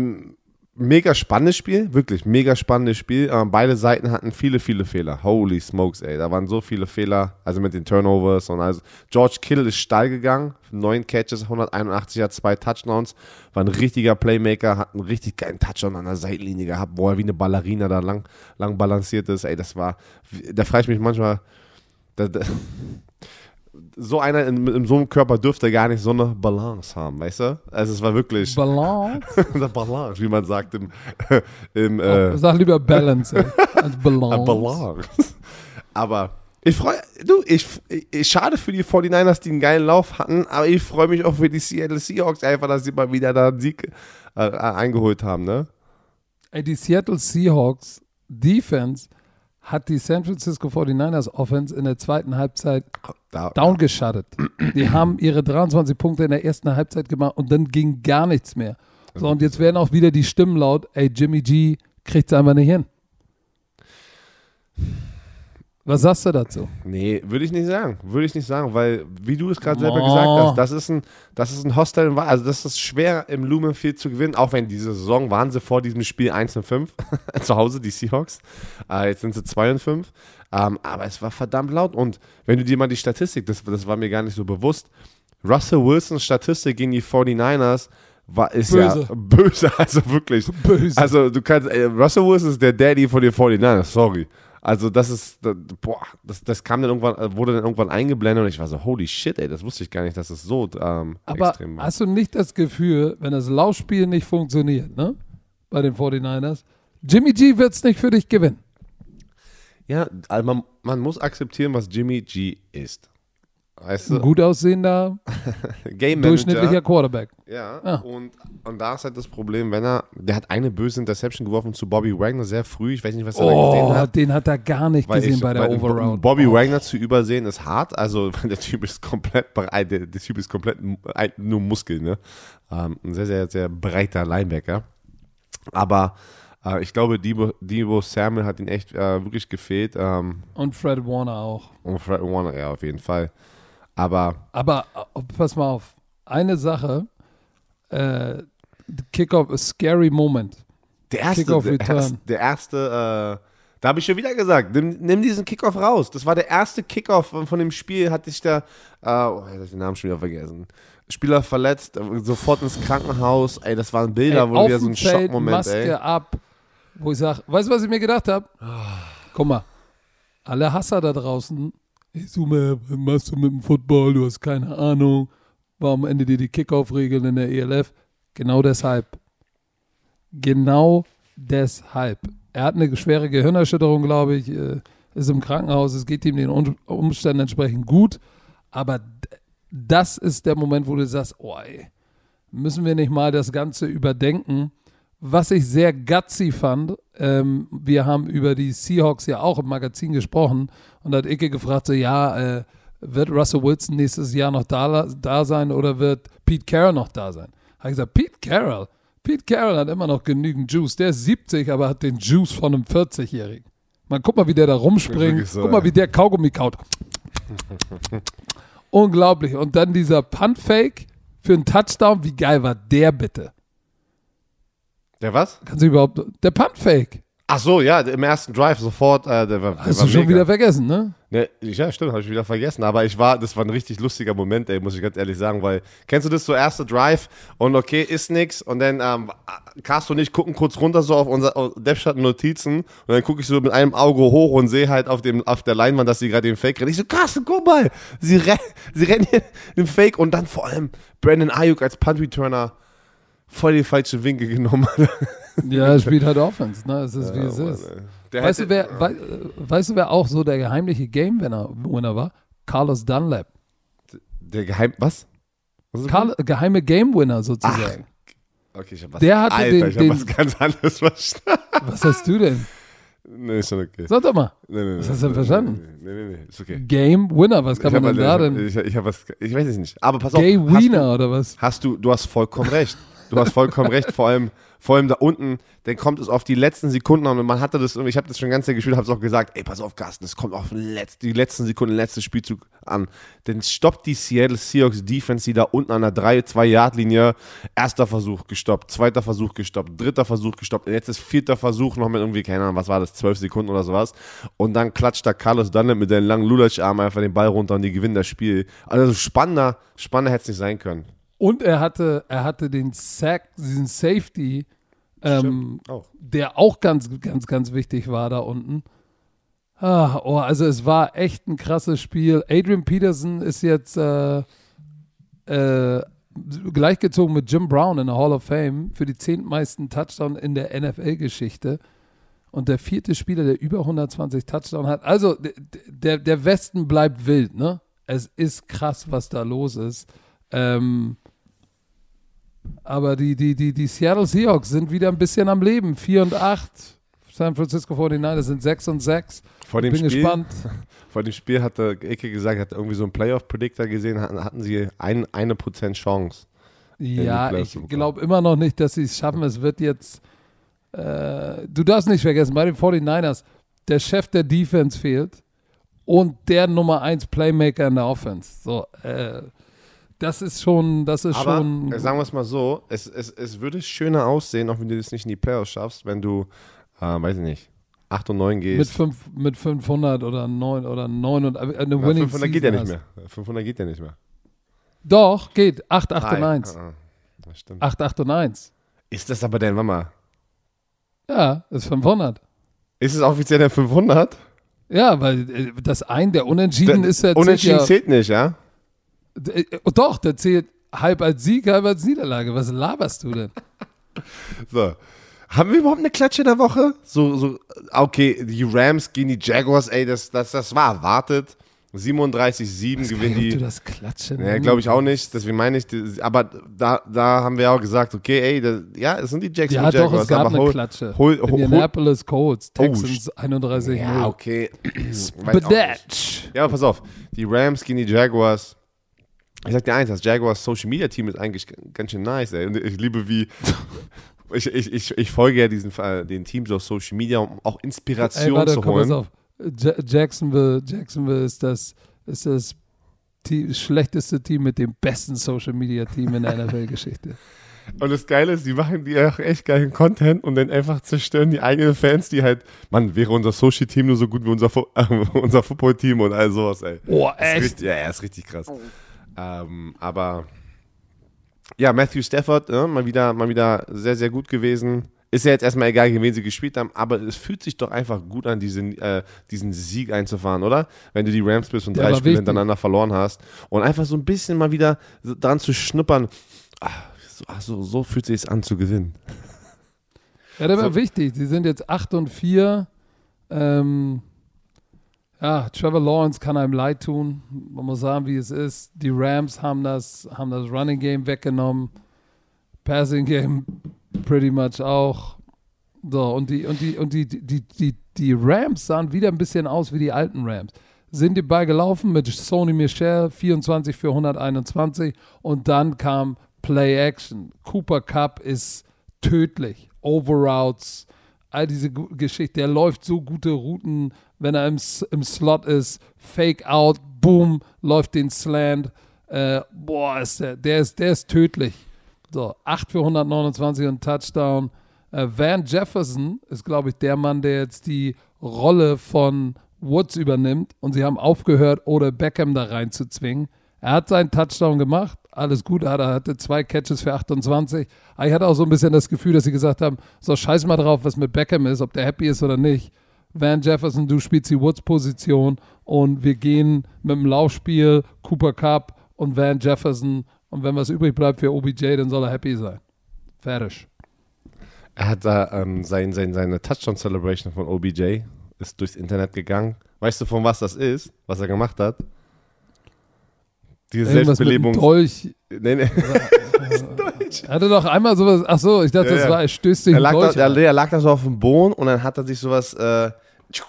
mega spannendes Spiel, wirklich mega spannendes Spiel. Ähm, beide Seiten hatten viele, viele Fehler. Holy smokes, ey, da waren so viele Fehler, also mit den Turnovers und also George Kittle ist steil gegangen, neun Catches, 181 hat zwei Touchdowns, war ein richtiger Playmaker, hat einen richtig geilen Touchdown an der Seitenlinie gehabt, wo er wie eine Ballerina da lang, lang balanciert ist. Ey, das war, da frage ich mich manchmal, da, da, so einer in, in so einem Körper dürfte gar nicht so eine Balance haben, weißt du? Also es war wirklich Balance. Balance, wie man sagt im, im äh, Sag lieber Balance ey, als Balance. Balance. Aber ich freue, du, ich, ich, schade für die 49ers, die einen geilen Lauf hatten, aber ich freue mich auch für die Seattle Seahawks einfach, dass sie mal wieder da einen Sieg äh, eingeholt haben, ne? Ey, die Seattle Seahawks Defense hat die San Francisco 49ers Offense in der zweiten Halbzeit downgeschattet. Die haben ihre 23 Punkte in der ersten Halbzeit gemacht und dann ging gar nichts mehr. So, und jetzt werden auch wieder die Stimmen laut, ey, Jimmy G kriegt es einfach nicht hin. Was sagst du dazu? Nee, würde ich nicht sagen. Würde ich nicht sagen, weil, wie du es gerade selber Oh. gesagt hast, das ist ein, das ist ein Hostel, also das ist schwer im Lumenfield zu gewinnen, auch wenn diese Saison waren sie vor diesem Spiel 1 und 5 zu Hause, die Seahawks. Äh, jetzt sind sie 2 und 5. Ähm, aber es war verdammt laut und wenn du dir mal die Statistik, das, das war mir gar nicht so bewusst, Russell Wilsons Statistik gegen die 49ers war, ist Böse. ja böse, also wirklich. Böse. Also du kannst, ey, Russell Wilson ist der Daddy von den 49ers, sorry. Also das ist, boah, das, das kam dann irgendwann, äh, wurde dann irgendwann eingeblendet und ich war so, holy shit, ey, das wusste ich gar nicht, dass es so ähm, Aber extrem war. hast du nicht das Gefühl, wenn das Laufspiel nicht funktioniert, ne? Bei den 49ers, Jimmy G wird es nicht für dich gewinnen. Ja, also man, man muss akzeptieren, was Jimmy G ist. Weißt Ein du? gut aussehender, durchschnittlicher Quarterback. Ja, Ja. Und, und da ist halt das Problem, wenn er, der hat eine böse Interception geworfen zu Bobby Wagner sehr früh. Ich weiß nicht, was er da gesehen Oh, hat. den hat er gar nicht gesehen ich- bei der Overround. Bobby oh. Wagner zu übersehen ist hart. Also der Typ ist komplett. Der, der Typ ist komplett ein- nur Muskel. Ne? Ähm, ein sehr, sehr, sehr breiter Linebacker. Aber äh, ich glaube, Debo, Debo Samuel hat ihn echt äh, wirklich gefehlt. Ähm, Und Fred Warner auch. und Fred Warner, ja, auf jeden Fall. Aber Aber äh, pass mal auf. Eine Sache. Äh, Kickoff, a scary moment. der erste, Kickoff der Return. erste, der erste äh, da habe ich schon wieder gesagt, nimm, nimm diesen Kickoff raus. Das war der erste Kickoff von, dem Spiel, hatte ich da, äh, oh, ich den Namen schon wieder vergessen. Spieler verletzt, äh, sofort ins Krankenhaus. Ey, das waren Bilder, Ey, wo wieder so ein Feld, Schockmoment, Maske ey. ab. Wo ich sage, weißt du, was ich mir gedacht habe? Guck mal, alle Hasser da draußen. Ey, Summe, was machst du mit dem Football? Du hast keine Ahnung. Warum endet dir die Kickoff-Regeln in der ELF? Genau deshalb. Genau deshalb. Er hat eine schwere Gehirnerschütterung, glaube ich, äh, ist im Krankenhaus. Es geht ihm den Umständen entsprechend gut. Aber das ist der Moment, wo du sagst, oh, ey, müssen wir nicht mal das Ganze überdenken? Was ich sehr gutsy fand, ähm, wir haben über die Seahawks ja auch im Magazin gesprochen und hat Icke gefragt, so, ja, äh, wird Russell Wilson nächstes Jahr noch da, da sein oder wird Pete Carroll noch da sein? Habe ich gesagt, Pete Carroll? Pete Carroll hat immer noch genügend Juice. Der ist 70, aber hat den Juice von einem 40-Jährigen. Man, guck mal, wie der da rumspringt. So, guck mal, wie der Kaugummi kaut. Unglaublich. Und dann dieser Punt-Fake für einen Touchdown. Wie geil war der bitte? Der was? Kannst du überhaupt. Der Punt-Fake. Ach so, ja, im ersten Drive sofort. Äh, der war, der Hast war du schon mega. wieder vergessen, ne? Ne, ja, stimmt, habe ich wieder vergessen. Aber ich war, das war ein richtig lustiger Moment, ey, muss ich ganz ehrlich sagen, weil kennst du das so erste Drive und okay, ist nix und dann ähm, Carsten und ich gucken kurz runter so auf unser Deppschatten Notizen und dann gucke ich so mit einem Auge hoch und sehe halt auf dem auf der Leinwand, dass sie gerade den Fake rennen. Ich so Carsten, guck mal, sie rennen, sie rennen hier den Fake und dann vor allem Brandon Ayuk als Punt Returner voll die falsche Winkel genommen. Ja, er spielt halt Offense, ne? Es ist, wie es ist. Weißt du, hätte- wer, wei, weißt du, wer auch so der geheimliche Game-Winner Winner war? Carlos Dunlap. der Geheim was? was? Carl, geheime Game-Winner sozusagen. Okay, ich hab was. Der hatte Alter, den- ich hab den- was ganz anderes verstanden. Was hast du denn? Nee, ist schon okay. Sag doch mal. Nee, nee, Was nee, hast du denn verstanden? Nee, nee, nee, ist okay. Game-Winner, was kann ich man denn mal- da denn? Ich, ich, hab was, ich weiß es nicht. Aber pass auf. hast Gay-Winner oder was? Du, hast du, du hast vollkommen recht. Du hast vollkommen recht. Vor allem, vor allem da unten, dann kommt es auf die letzten Sekunden an und man hatte das, ich habe das schon ganz sehr gespielt, habe es auch gesagt, ey, pass auf, Carsten, es kommt auf die letzten Sekunden, letztes Spielzug an. Dann stoppt die Seattle Seahawks Defense, die da unten an der 3-2-Yard-Linie, erster Versuch gestoppt, zweiter Versuch gestoppt, dritter Versuch gestoppt, jetzt ist vierter Versuch noch mit irgendwie, keine Ahnung, was war das, 12 Sekunden oder sowas. Und dann klatscht da Carlos Dunlap mit den langen Lulatsch-Arm einfach den Ball runter und die gewinnen das Spiel. Also spannender, spannender hätte es nicht sein können. Und er hatte, er hatte den Sack, diesen Safety, ähm, Auch. der auch ganz, ganz, ganz wichtig war da unten. Ah, oh, also es war echt ein krasses Spiel. Adrian Peterson ist jetzt äh, äh, gleichgezogen mit Jim Brown in der Hall of Fame für die zehntmeisten Touchdown in der NFL-Geschichte. Und der vierte Spieler, der über 120 Touchdown hat. Also der, der Westen bleibt wild, ne? Es ist krass, was da los ist. Ähm, aber die, die, die, die Seattle Seahawks sind wieder ein bisschen am Leben. 4 und 8. San Francisco 49ers sind 6 und 6. Vor dem Bin Spiel, gespannt. Vor dem Spiel hatte Ecke gesagt, hat irgendwie so einen Playoff-Predictor gesehen, hatten, hatten sie ein, eine Prozent Chance. Ja, ich glaube immer noch nicht, dass sie es schaffen. Es wird jetzt. Äh, du darfst nicht vergessen, bei den 49ers, der Chef der Defense fehlt und der Nummer 1 Playmaker in der Offense. So, äh, das ist schon, das ist Aber schon. äh, sagen wir es mal so, es, es, es würde schöner aussehen, auch wenn du das nicht in die Playoffs schaffst, wenn du, äh, weiß ich nicht, 8 und 9 mit, gehst. fünf, mit 500 oder 9 oder 9 und äh, eine Na, Winning 500 geht ja Season nicht mehr. 500 geht ja nicht mehr. Doch, geht. 8, 8 und Drei. 1. Ah, ah. Das stimmt. 8, 8 und 1. Ist das aber denn, Mama? Ja, ist 500. Ist es offiziell der 500? Ja, weil äh, das ein, der Unentschieden Der- ist ja. Unentschieden ja, zählt nicht, ja? Äh, Doch, der zählt halb als Sieg, halb als Niederlage. Was laberst du denn? So. Haben wir überhaupt eine Klatsche der Woche? So, so, okay, die Rams gegen die Jaguars, ey, das, das, das war erwartet. 37-7 gewinnen die. Du das klatschen. Ja, glaube ich auch nicht. Deswegen meine ich, aber da, da haben wir auch gesagt, okay, ey, das, ja, es sind die Ja, Jacksonville doch, Jaguars. es gab aber eine hol- Klatsche. hol- hol- Indianapolis Colts, Oh, Texans 31 Ja, okay. Bedatch. Ja, aber pass auf. Die Rams gegen die Jaguars. Ich sag dir eins, das Jaguars Social Media Team ist eigentlich ganz schön nice, ey. Und ich liebe, wie. Ich, ich, ich, ich folge ja diesen, äh, den Teams auf Social Media, um auch Ey, Inspiration warte, zu komm, pass holen. auf. Ja Jacksonville, Jacksonville ist das, ist das Team, schlechteste Team mit dem besten Social Media Team in der NFL-Geschichte. Und das Geile ist, die machen die auch echt geilen Content und dann einfach zerstören die eigenen Fans, die halt, Mann, wäre unser Social Team nur so gut wie unser, Fu- äh, unser Football Team und all sowas, ey. Oh, Ist echt? richtig, ja, ja, ist richtig krass. Ähm, aber ja, Matthew Stafford, äh, mal, wieder, mal wieder sehr, sehr gut gewesen. Ist ja jetzt erstmal egal, gegen wen sie gespielt haben, aber es fühlt sich doch einfach gut an, diesen, äh, diesen Sieg einzufahren, oder? Wenn du die Rams bist und Ja, drei Spiele hintereinander verloren hast und einfach so ein bisschen mal wieder dran zu schnuppern. Ah, so, ach, so, so fühlt sich an zu gewinnen. Ja, das war So. wichtig. Sie sind jetzt 8 und 4. Ähm, ja, Trevor Lawrence kann einem leid tun. Man muss sagen, wie es ist. Die Rams haben das, haben das Running Game weggenommen. Passing Game pretty much auch. So, und die, und die, und die, die, die, die Rams sahen wieder ein bisschen aus wie die alten Rams. Sind die Ball gelaufen mit Sony Michel, 24 für 121 und dann kam Play Action. Cooper Cup ist tödlich. Overroutes, all diese Geschichte. Der läuft so gute Routen, wenn er im, im Slot ist. Fake out, boom, läuft den Slant. Äh, boah, ist der, der, ist, der ist tödlich. So, 8 für 129 und Touchdown. Äh, Van Jefferson ist, glaube ich, der Mann, der jetzt die Rolle von Woods übernimmt und sie haben aufgehört, oder Beckham da reinzuzwingen. Er hat seinen Touchdown gemacht, alles gut, er hatte- er hatte zwei Catches für 28. Aber ich hatte auch so ein bisschen das Gefühl, dass sie gesagt haben, so scheiß mal drauf, was mit Beckham ist, ob der happy ist oder nicht. Van Jefferson, du spielst die Woods-Position und wir gehen mit dem Laufspiel Cooper Cup und Van Jefferson und wenn was übrig bleibt für OBJ, dann soll er happy sein. Fertig. Er hat da ähm, sein, sein, seine Touchdown-Celebration von OBJ, ist durchs Internet gegangen. Weißt du, von was das ist, was er gemacht hat? Diese Irgendwas Selbstbelebung. Dolch. Nee, nee. Er hatte doch einmal sowas, ach so, ich dachte, Ja, das ja. war, er stößt sich Er lag, Dolch da, er, er lag da so auf dem Boden und dann hat er sich sowas äh,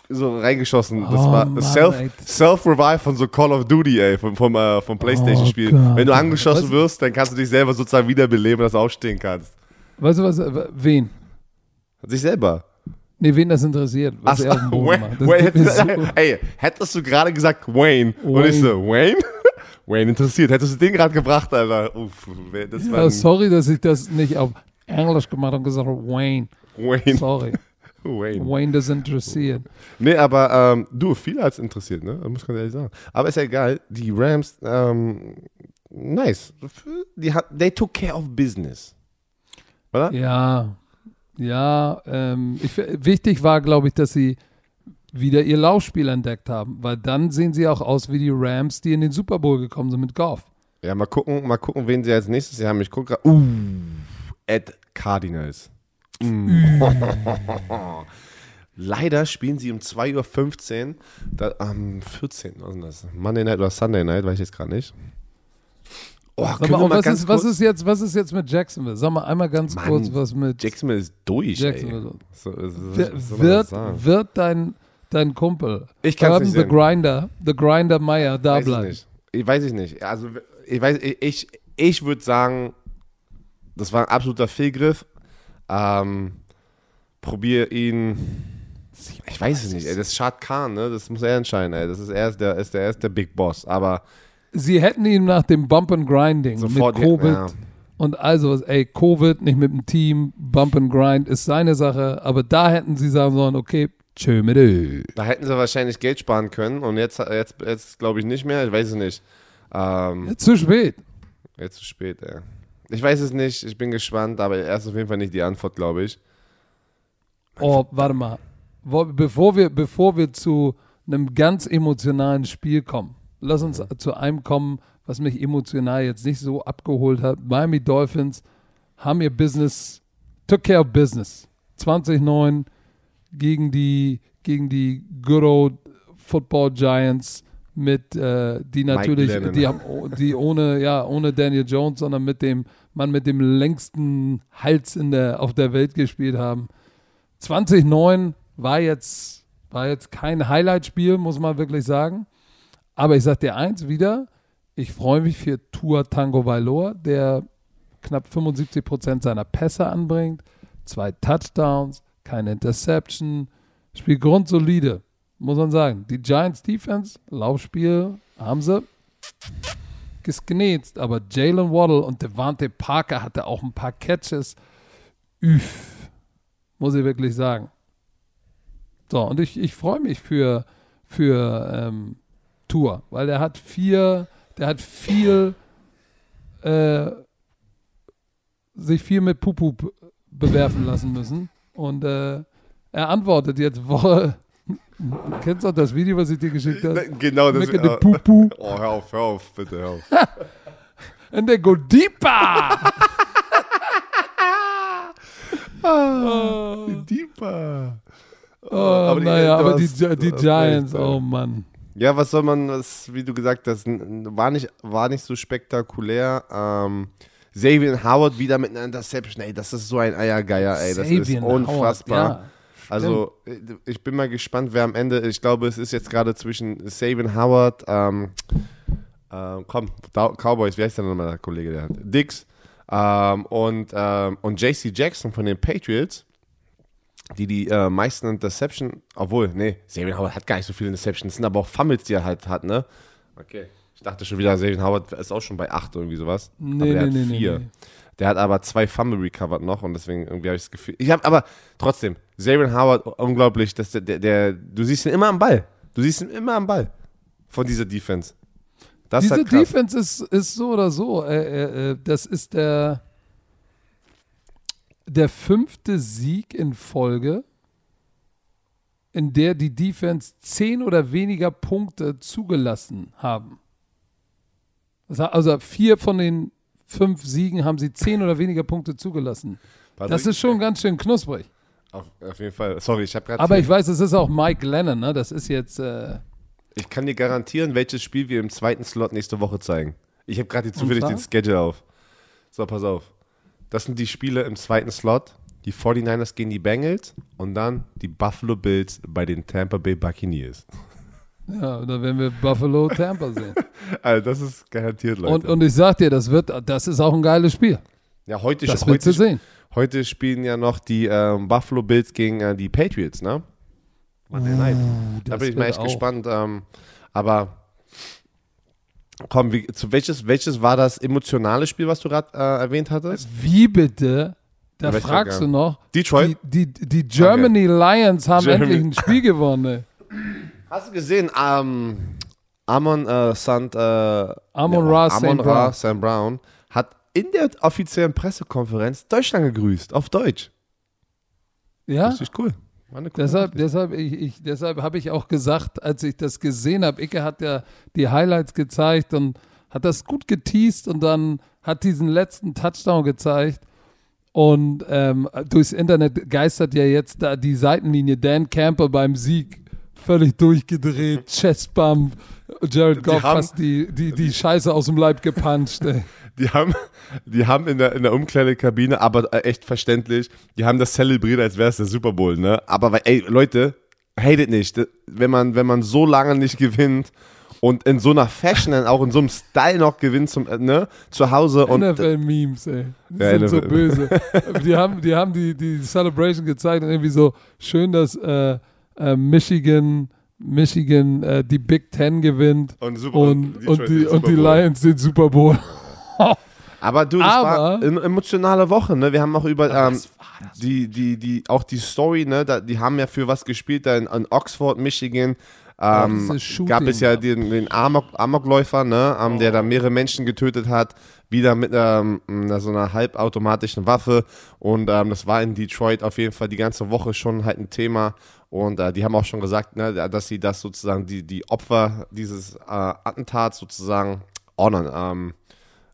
so reingeschossen. Das Oh, war Mann, Self. Self-Revive von so Call of Duty, ey, vom, vom, äh, vom Playstation-Spiel. Gott. Wenn du angeschossen Was? wirst, dann kannst du dich selber sozusagen wiederbeleben, dass du aufstehen kannst. Weißt du was, äh, wen? Sich selber. Nee, wen das interessiert, was Ach, er auf dem Boden Wayne, macht. Wayne, so- ey, hättest du gerade gesagt Wayne, und ich so, Wayne? Wayne interessiert. Hättest du den gerade gebracht, Alter? Uff, das ja, sorry, dass ich das nicht auf Englisch gemacht habe und gesagt habe, Wayne. Wayne. Sorry. Wayne. Wayne das interessiert. Nee, aber ähm, du, viele hat es interessiert, ne? Das muss ganz ehrlich sagen. Aber ist ja egal. Die Rams, ähm, nice. Die hat, they took care of business. Oder? Ja, ja. Ähm, ich, wichtig war, glaube ich, dass sie wieder ihr Laufspiel entdeckt haben, weil dann sehen sie auch aus wie die Rams, die in den Super Bowl gekommen sind mit Goff. Ja, mal gucken, mal gucken, wen sie als nächstes Jahr haben. Ich gucke gerade. Uh, Ed Cardinals. Mm. Leider spielen sie um 2.15 Uhr, da, am 14. Was ist das? Monday Night oder Sunday Night, weiß ich jetzt gerade nicht. Oh, mal was, ist, was, ist jetzt, was ist jetzt mit Jacksonville? Sag mal einmal ganz Mann, kurz, was mit Jacksonville ist durch, Jacksonville. ey. So, so, man wird, wird dein, dein Kumpel, Ich kann's Urban nicht the sehen. Grinder, The Grinder Meyer da weiß ich bleiben? nicht. Ich weiß ich nicht. Also ich weiß, ich, ich, ich würde sagen, das war ein absoluter Fehlgriff. Ähm, probier ihn. Ich weiß es nicht. Ey, das ist Shad Khan, ne? Das muss er entscheiden. Ey. Das ist er ist der, ist der, er ist der Big Boss. Aber Sie hätten ihn nach dem Bump and Grinding sofort mit Covid ja. und also ey, Covid, nicht mit dem Team, Bump and Grind ist seine Sache, aber da hätten sie sagen sollen, okay, tschö mit ö. Da hätten sie wahrscheinlich Geld sparen können und jetzt, jetzt, jetzt glaube ich nicht mehr. Ich weiß es nicht. Ähm, Zu spät. jetzt zu spät, ey. Ich weiß es nicht. Ich bin gespannt, aber er ist auf jeden Fall nicht die Antwort, glaube ich. Oh, warte mal. Bevor, wir, bevor wir zu einem ganz emotionalen Spiel kommen, lass uns zu einem kommen, was mich emotional jetzt nicht so abgeholt hat. Miami Dolphins haben ihr Business, took care of business. 2009 gegen die, gegen die Good Old Football Giants mit äh, die natürlich, die haben, die ohne, ja, ohne Daniel Jones, sondern mit dem Mann mit dem längsten Hals in der, auf der Welt gespielt haben. 2009 war jetzt, war jetzt kein Highlight-Spiel, muss man wirklich sagen. Aber ich sag dir eins wieder, ich freue mich für Tua Tango Valor, der knapp 75 Prozent seiner Pässe anbringt, zwei Touchdowns, keine Interception, spielt grundsolide, muss man sagen. Die Giants Defense, Laufspiel haben sie gesgnetzt, aber Jalen Waddle und Devante Parker hatte auch ein paar Catches. Üff, muss ich wirklich sagen. So, und ich, ich freue mich für, für ähm, Tour, weil der hat vier, der hat viel, äh, sich viel mit Pupu b- bewerfen lassen müssen. Und äh, er antwortet jetzt Woche. Du kennst doch das Video, was ich dir geschickt habe? Genau, das Mecke de Pupu. Oh, hör auf, hör auf, bitte, hör auf. And they go deeper. oh, Deeper. oh, aber naja, du aber die, die du Giants, oh Mann. Ja, was soll man, was, wie du gesagt hast, war nicht, war nicht so spektakulär. Ähm, Xavier Howard wieder mit einer Interception, ey, das ist so ein Eiergeier, ey, das ist Sabian Howard, unfassbar. ja, also, ich bin mal gespannt, wer am Ende, ich glaube, es ist jetzt gerade zwischen Sabian Howard, ähm, ähm, komm, Cowboys, wie heißt der nochmal, der Kollege, der hat? Dix, ähm, und, ähm, und JC Jackson von den Patriots, die die äh, meisten Interception, obwohl, nee, Sabian Howard hat gar nicht so viele Interceptions, das sind aber auch Fumbles, die er halt hat, ne? Okay. Ich dachte schon wieder, Sabian Howard ist auch schon bei 8 irgendwie sowas. Nee, aber der nee, hat nee, nee, vier. nee. Der hat aber zwei Fumble recovered noch und deswegen irgendwie habe ich das Gefühl. Ich habe aber trotzdem, Xavier Howard, unglaublich, dass der, der, der, du siehst ihn immer am Ball. Du siehst ihn immer am Ball von dieser Defense. Das Diese ist halt. Defense ist, ist so oder so. Äh, äh, äh, das ist der, der fünfte Sieg in Folge, in der die Defense zehn oder weniger Punkte zugelassen haben. Also vier von den fünf Siegen haben sie zehn oder weniger Punkte zugelassen. Warte, Das ist schon ganz schön knusprig. Auf, auf jeden Fall. Sorry, ich habe gerade. Aber ich weiß, es ist auch Mike Lennon, ne? Das ist jetzt. Äh, Ich kann dir garantieren, welches Spiel wir im zweiten Slot nächste Woche zeigen. Ich habe gerade zufällig den Schedule auf. So, pass auf. Das sind die Spiele im zweiten Slot. Die 49ers gegen die Bengals und dann die Buffalo Bills bei den Tampa Bay Buccaneers. Ja, da werden wir Buffalo Tampa sehen. Also, das ist garantiert, Leute. Und, und ich sag dir, das wird, das ist auch ein geiles Spiel. ja, heute, Das wird heute, zu sehen. heute spielen ja noch die ähm, Buffalo Bills gegen äh, die Patriots, ne? Monday Night. Da das bin ich mal wird echt auch- gespannt. Ähm, aber komm, wie, zu welches, welches war das emotionale Spiel, was du gerade äh, erwähnt hattest? Wie bitte? Da ich fragst du noch. Detroit? Die, die, die Germany Lions haben Germany. endlich ein Spiel gewonnen. Hast du gesehen, ähm, Amon äh, Sant, äh, Amon Ra. Amon Ra Brown. St. Brown hat in der offiziellen Pressekonferenz Deutschland gegrüßt, auf Deutsch. Ja, Richtig cool. War eine coole deshalb, deshalb, ich, ich, deshalb habe ich auch gesagt, als ich das gesehen habe, Icke hat ja die Highlights gezeigt und hat das gut geteased und dann hat diesen letzten Touchdown gezeigt. Und ähm, durchs Internet geistert ja jetzt da die Seitenlinie Dan Campbell beim Sieg völlig durchgedreht, Chestbump, Jared Goff haben- fast die, die, die Scheiße aus dem Leib gepuncht. Ey. Die haben, die haben in der, in der Umkleidekabine, aber äh, echt verständlich, die haben das zelebriert, als wäre es der Super Bowl, ne? Aber, weil, ey, Leute, hatet nicht. Wenn man, wenn man so lange nicht gewinnt und in so einer Fashion, dann auch in so einem Style noch gewinnt zum, äh, ne, zu Hause und NFL-Memes, ey. Die Ja, sind so NFL. böse. die haben, die, haben die, die Celebration gezeigt und irgendwie so schön, dass äh, äh, Michigan, Michigan äh, die Big Ten gewinnt Und Super- und, Detroit und, die, und die Super Bowl. Lions den Super Bowl. Aber du, das Aber- war eine emotionale Woche, ne? Wir haben auch über ähm, die, die, die, auch die Story, ne? Da, die haben ja für was gespielt, da in, in Oxford, Michigan. Ähm, dieses Shooting gab es ja den, den Amok, Amokläufer, ne? Ähm, der da mehrere Menschen getötet hat, wieder mit ähm, einer, so einer halbautomatischen Waffe. Und ähm, das war in Detroit auf jeden Fall die ganze Woche schon halt ein Thema. Und äh, die haben auch schon gesagt, ne, dass sie das sozusagen, die, die Opfer dieses äh, Attentats sozusagen honern. Ähm,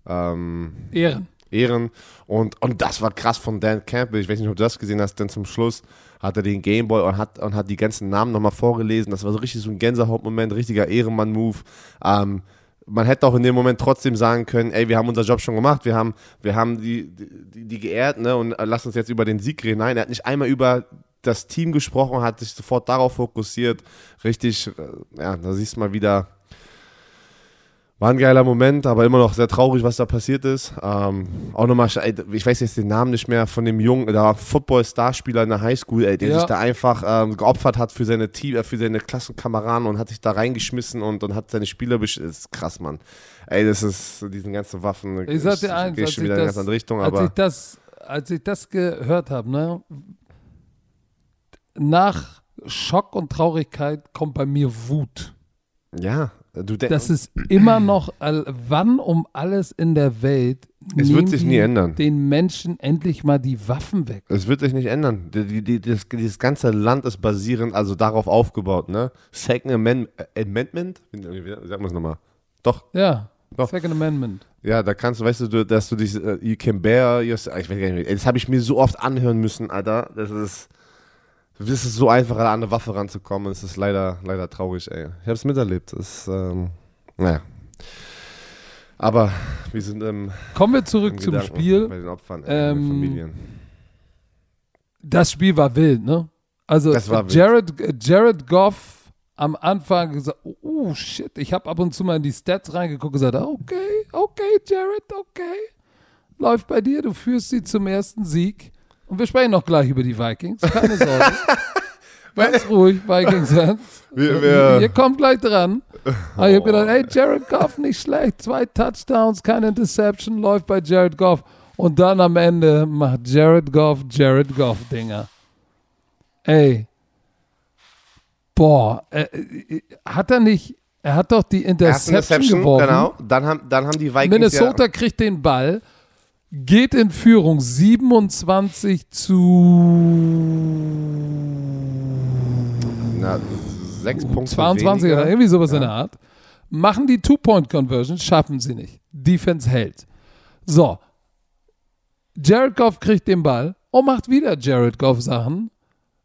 ähm, Ehren. Ehren. Und, und das war krass von Dan Campbell. Ich weiß nicht, ob du das gesehen hast, denn zum Schluss hat er den Gameboy und hat, und hat die ganzen Namen nochmal vorgelesen. Das war so richtig so ein Gänsehautmoment, richtiger Ehrenmann-Move. Ähm, man hätte auch in dem Moment trotzdem sagen können, ey, wir haben unser Job schon gemacht, wir haben, wir haben die, die, die geehrt, ne, und lass uns jetzt über den Sieg reden. Nein, er hat nicht einmal über das Team gesprochen, hat sich sofort darauf fokussiert. Richtig, äh, ja, da siehst du mal wieder, war ein geiler Moment, aber immer noch sehr traurig, was da passiert ist. Ähm, auch nochmal, ich weiß jetzt den Namen nicht mehr von dem Jungen, der Football-Starspieler in der Highschool, ey, der ja. sich da einfach ähm, geopfert hat für seine Team, äh, für seine Klassenkameraden und hat sich da reingeschmissen und, und hat seine Spieler Das ist krass, Mann. Ey, das ist diesen ganzen Waffen. Ich sag dir eins, als, schon wieder das, in ganz andere Richtung, als aber ich das, als ich das gehört habe, ne, nach Schock und Traurigkeit kommt bei mir Wut. Ja, du Das ist immer noch, wann um alles in der Welt es wird sich nie ändern. den Menschen endlich mal die Waffen weg. Es wird sich nicht ändern. Die, die, das, dieses ganze Land ist basierend, also darauf aufgebaut, ne? Second Amendment, äh, Amendment? Wie sagen wir es nochmal? Doch. Ja. Doch. Second Amendment. Ja, da kannst du, weißt du, dass du dich, uh, you can bear yourself, ich weiß gar nicht, das habe ich mir so oft anhören müssen, Alter. Das ist, es ist so einfach, an eine Waffe ranzukommen. Es ist leider, leider traurig, ey. Ich habe es miterlebt. Es, ähm, naja. Aber wir sind im. Kommen wir zurück zum Gedanken Spiel. Bei den Opfern, äh, Ähm, Familien. Das Spiel war wild, ne? Also war wild. Jared, Jared Goff am Anfang gesagt, oh shit, ich habe ab und zu mal in die Stats reingeguckt und gesagt, okay, okay, Jared, okay. Läuft bei dir, du führst sie zum ersten Sieg. Und wir sprechen noch gleich über die Vikings, keine Sorge. Ganz ruhig, Vikings. Wir- wir- Ihr kommt gleich dran. Aber ich habe gedacht, hey, Jared Goff nicht schlecht. Zwei Touchdowns, keine Interception, läuft bei Jared Goff. Und dann am Ende macht Jared Goff Jared Goff Dinger. Ey. Boah, äh, äh, hat er nicht, er hat doch die Erste Interception, geworfen. genau. Dann haben, dann haben die Vikings. Minnesota kriegt den Ball, geht in Führung 27 zu na, sechs Punkte. 22 weniger. oder irgendwie sowas in Ja. der Art. Machen die Two-Point-Conversion, schaffen sie nicht. Defense hält. So. Jared Goff kriegt den Ball und macht wieder Jared Goff Sachen.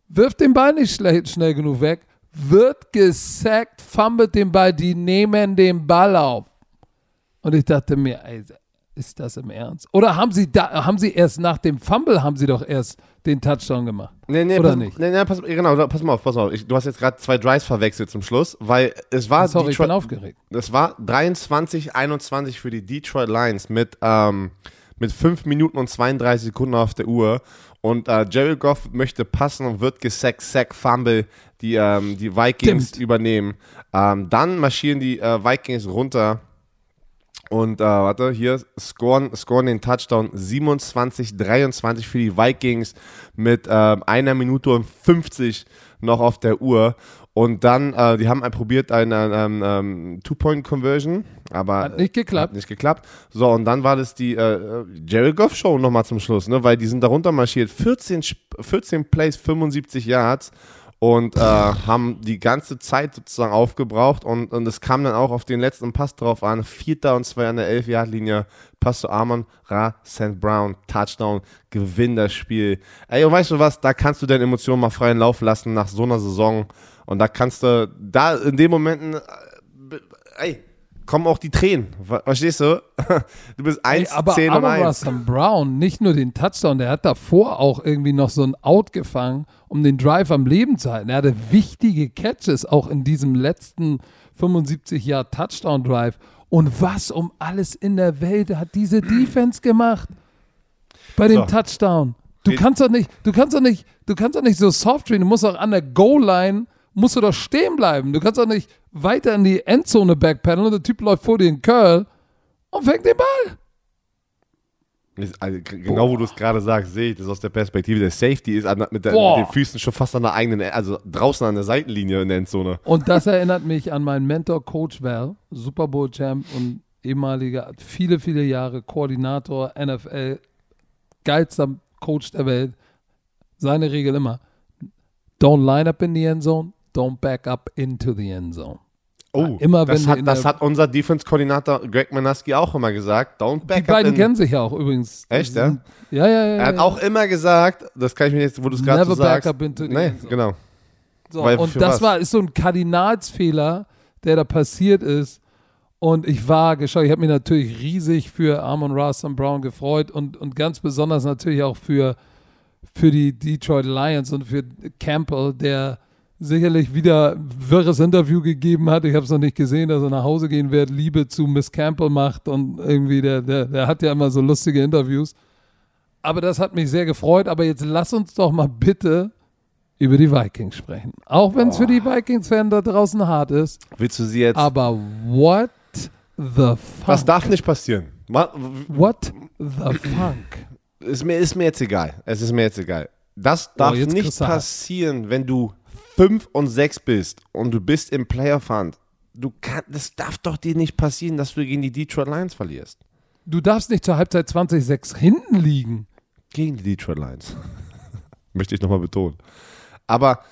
Wirft den Ball nicht schnell, schnell genug weg. Wird gesackt, fummelt den Ball, die nehmen den Ball auf. Und ich dachte mir, ey, ist das im Ernst? Oder haben sie da, haben sie erst nach dem Fumble, haben sie doch erst den Touchdown gemacht? Nee, nee, Oder pass, nicht? Nee, nee, pass, genau, pass mal auf, pass mal auf. Ich, du hast jetzt gerade zwei Drives verwechselt zum Schluss, weil es war Sorry, ich Detroit- bin aufgeregt. Das war 23, 21 für die Detroit Lions mit, ähm, mit 5 Minuten und 32 Sekunden auf der Uhr. Und äh, Jerry Goff möchte passen und wird gesackt, Sack, Fumble, die, ähm, die Vikings Stimmt. übernehmen. Ähm, dann marschieren die äh, Vikings runter und äh, warte, hier scoren, scoren den Touchdown 27, 23 für die Vikings mit ähm, einer Minute und 50 noch auf der Uhr. Und dann, äh, die haben ein, probiert eine ähm, ähm, Two-Point-Conversion, aber Hat nicht geklappt. hat nicht geklappt. So, und dann war das die äh, Jerry Goff Show nochmal zum Schluss, ne? weil die sind darunter marschiert. 14, Sp- 14 Plays, 75 Yards und äh, haben die ganze Zeit sozusagen aufgebraucht und, und es kam dann auch auf den letzten Pass drauf an. Vierter und zwei an der 11-Yard-Linie. Pass zu Armon Ra St. Brown, Touchdown, gewinn das Spiel. Ey, und weißt du was, da kannst du deine Emotionen mal freien Lauf lassen nach so einer Saison. Und da kannst du, da in den Momenten, äh, ey, kommen auch die Tränen. Ver- Verstehst du? Du bist 1, Ey, aber 10 und aber 1. Russell Brown, nicht nur den Touchdown, der hat davor auch irgendwie noch so ein Out gefangen, um den Drive am Leben zu halten. Er hatte wichtige Catches auch in diesem letzten 75 Jahr Touchdown Drive. Und was um alles in der Welt hat diese Defense gemacht? Bei dem So. Touchdown. Du kannst doch nicht, du kannst doch nicht, du kannst doch nicht so soft drehen, du musst auch an der Goal-Line, musst du doch stehen bleiben. Du kannst doch nicht weiter in die Endzone backpedalen und der Typ läuft vor dir in Curl und fängt den Ball. Also, genau wo du es gerade sagst, sehe ich das aus der Perspektive. Der Safety ist an, mit, der, Boah. mit den Füßen schon fast an der eigenen, also draußen an der Seitenlinie in der Endzone. Und das erinnert mich an meinen Mentor Coach Val, Super Bowl Champ und ehemaliger, viele, viele Jahre Koordinator, NFL, geilster Coach der Welt. Seine Regel immer: Don't line up in the end zone, don't back up into the end zone. Oh, Immer wenn das, hat, das hat unser Defense-Koordinator Greg Manaski auch immer gesagt. Don't Die back up beiden in- kennen sich ja auch übrigens. Die Echt, ja? Ja, ja, ja. Er hat ja. auch immer gesagt, das kann ich mir jetzt, wo du es gerade Never so sagst. back up into the nee, end zone. genau. So, Weil und das was? war ist so ein Kardinalsfehler, der da passiert ist. Und ich war geschockt. Ich habe mich natürlich riesig für Amon Ross und Brown gefreut und, und ganz besonders natürlich auch für, für die Detroit Lions und für Campbell, der sicherlich wieder ein wirres Interview gegeben hat. Ich habe es noch nicht gesehen, dass er nach Hause gehen wird, Liebe zu Miss Campbell macht und irgendwie, der, der, der hat ja immer so lustige Interviews. Aber das hat mich sehr gefreut. Aber jetzt lass uns doch mal bitte über die Vikings sprechen. Auch wenn es für die Vikings-Fans da draußen hart ist. Willst du sie jetzt. Aber what the fuck? was darf nicht passieren? Ma- What the fuck? Ist mir, ist mir jetzt egal. Es ist mir jetzt egal. Das darf Oh, nicht passieren, wenn du 5 und 6 bist und du bist im Playoff Hunt. Du kann, das darf doch dir nicht passieren, dass du gegen die Detroit Lions verlierst. Du darfst nicht zur Halbzeit 20-6 hinten liegen. Gegen die Detroit Lions. Möchte ich nochmal betonen. Aber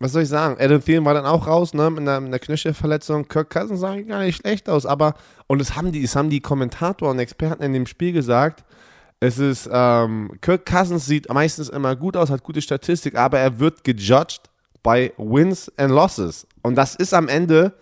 was soll ich sagen? Adam Thielen war dann auch raus, ne, mit einer, einer Knöchelverletzung. Kirk Cousins sah gar nicht schlecht aus, aber, und es haben die, es haben die Kommentatoren und Experten in dem Spiel gesagt, es ist, ähm, Kirk Cousins sieht meistens immer gut aus, hat gute Statistik, aber er wird gejudged bei Wins and Losses. Und das ist am Ende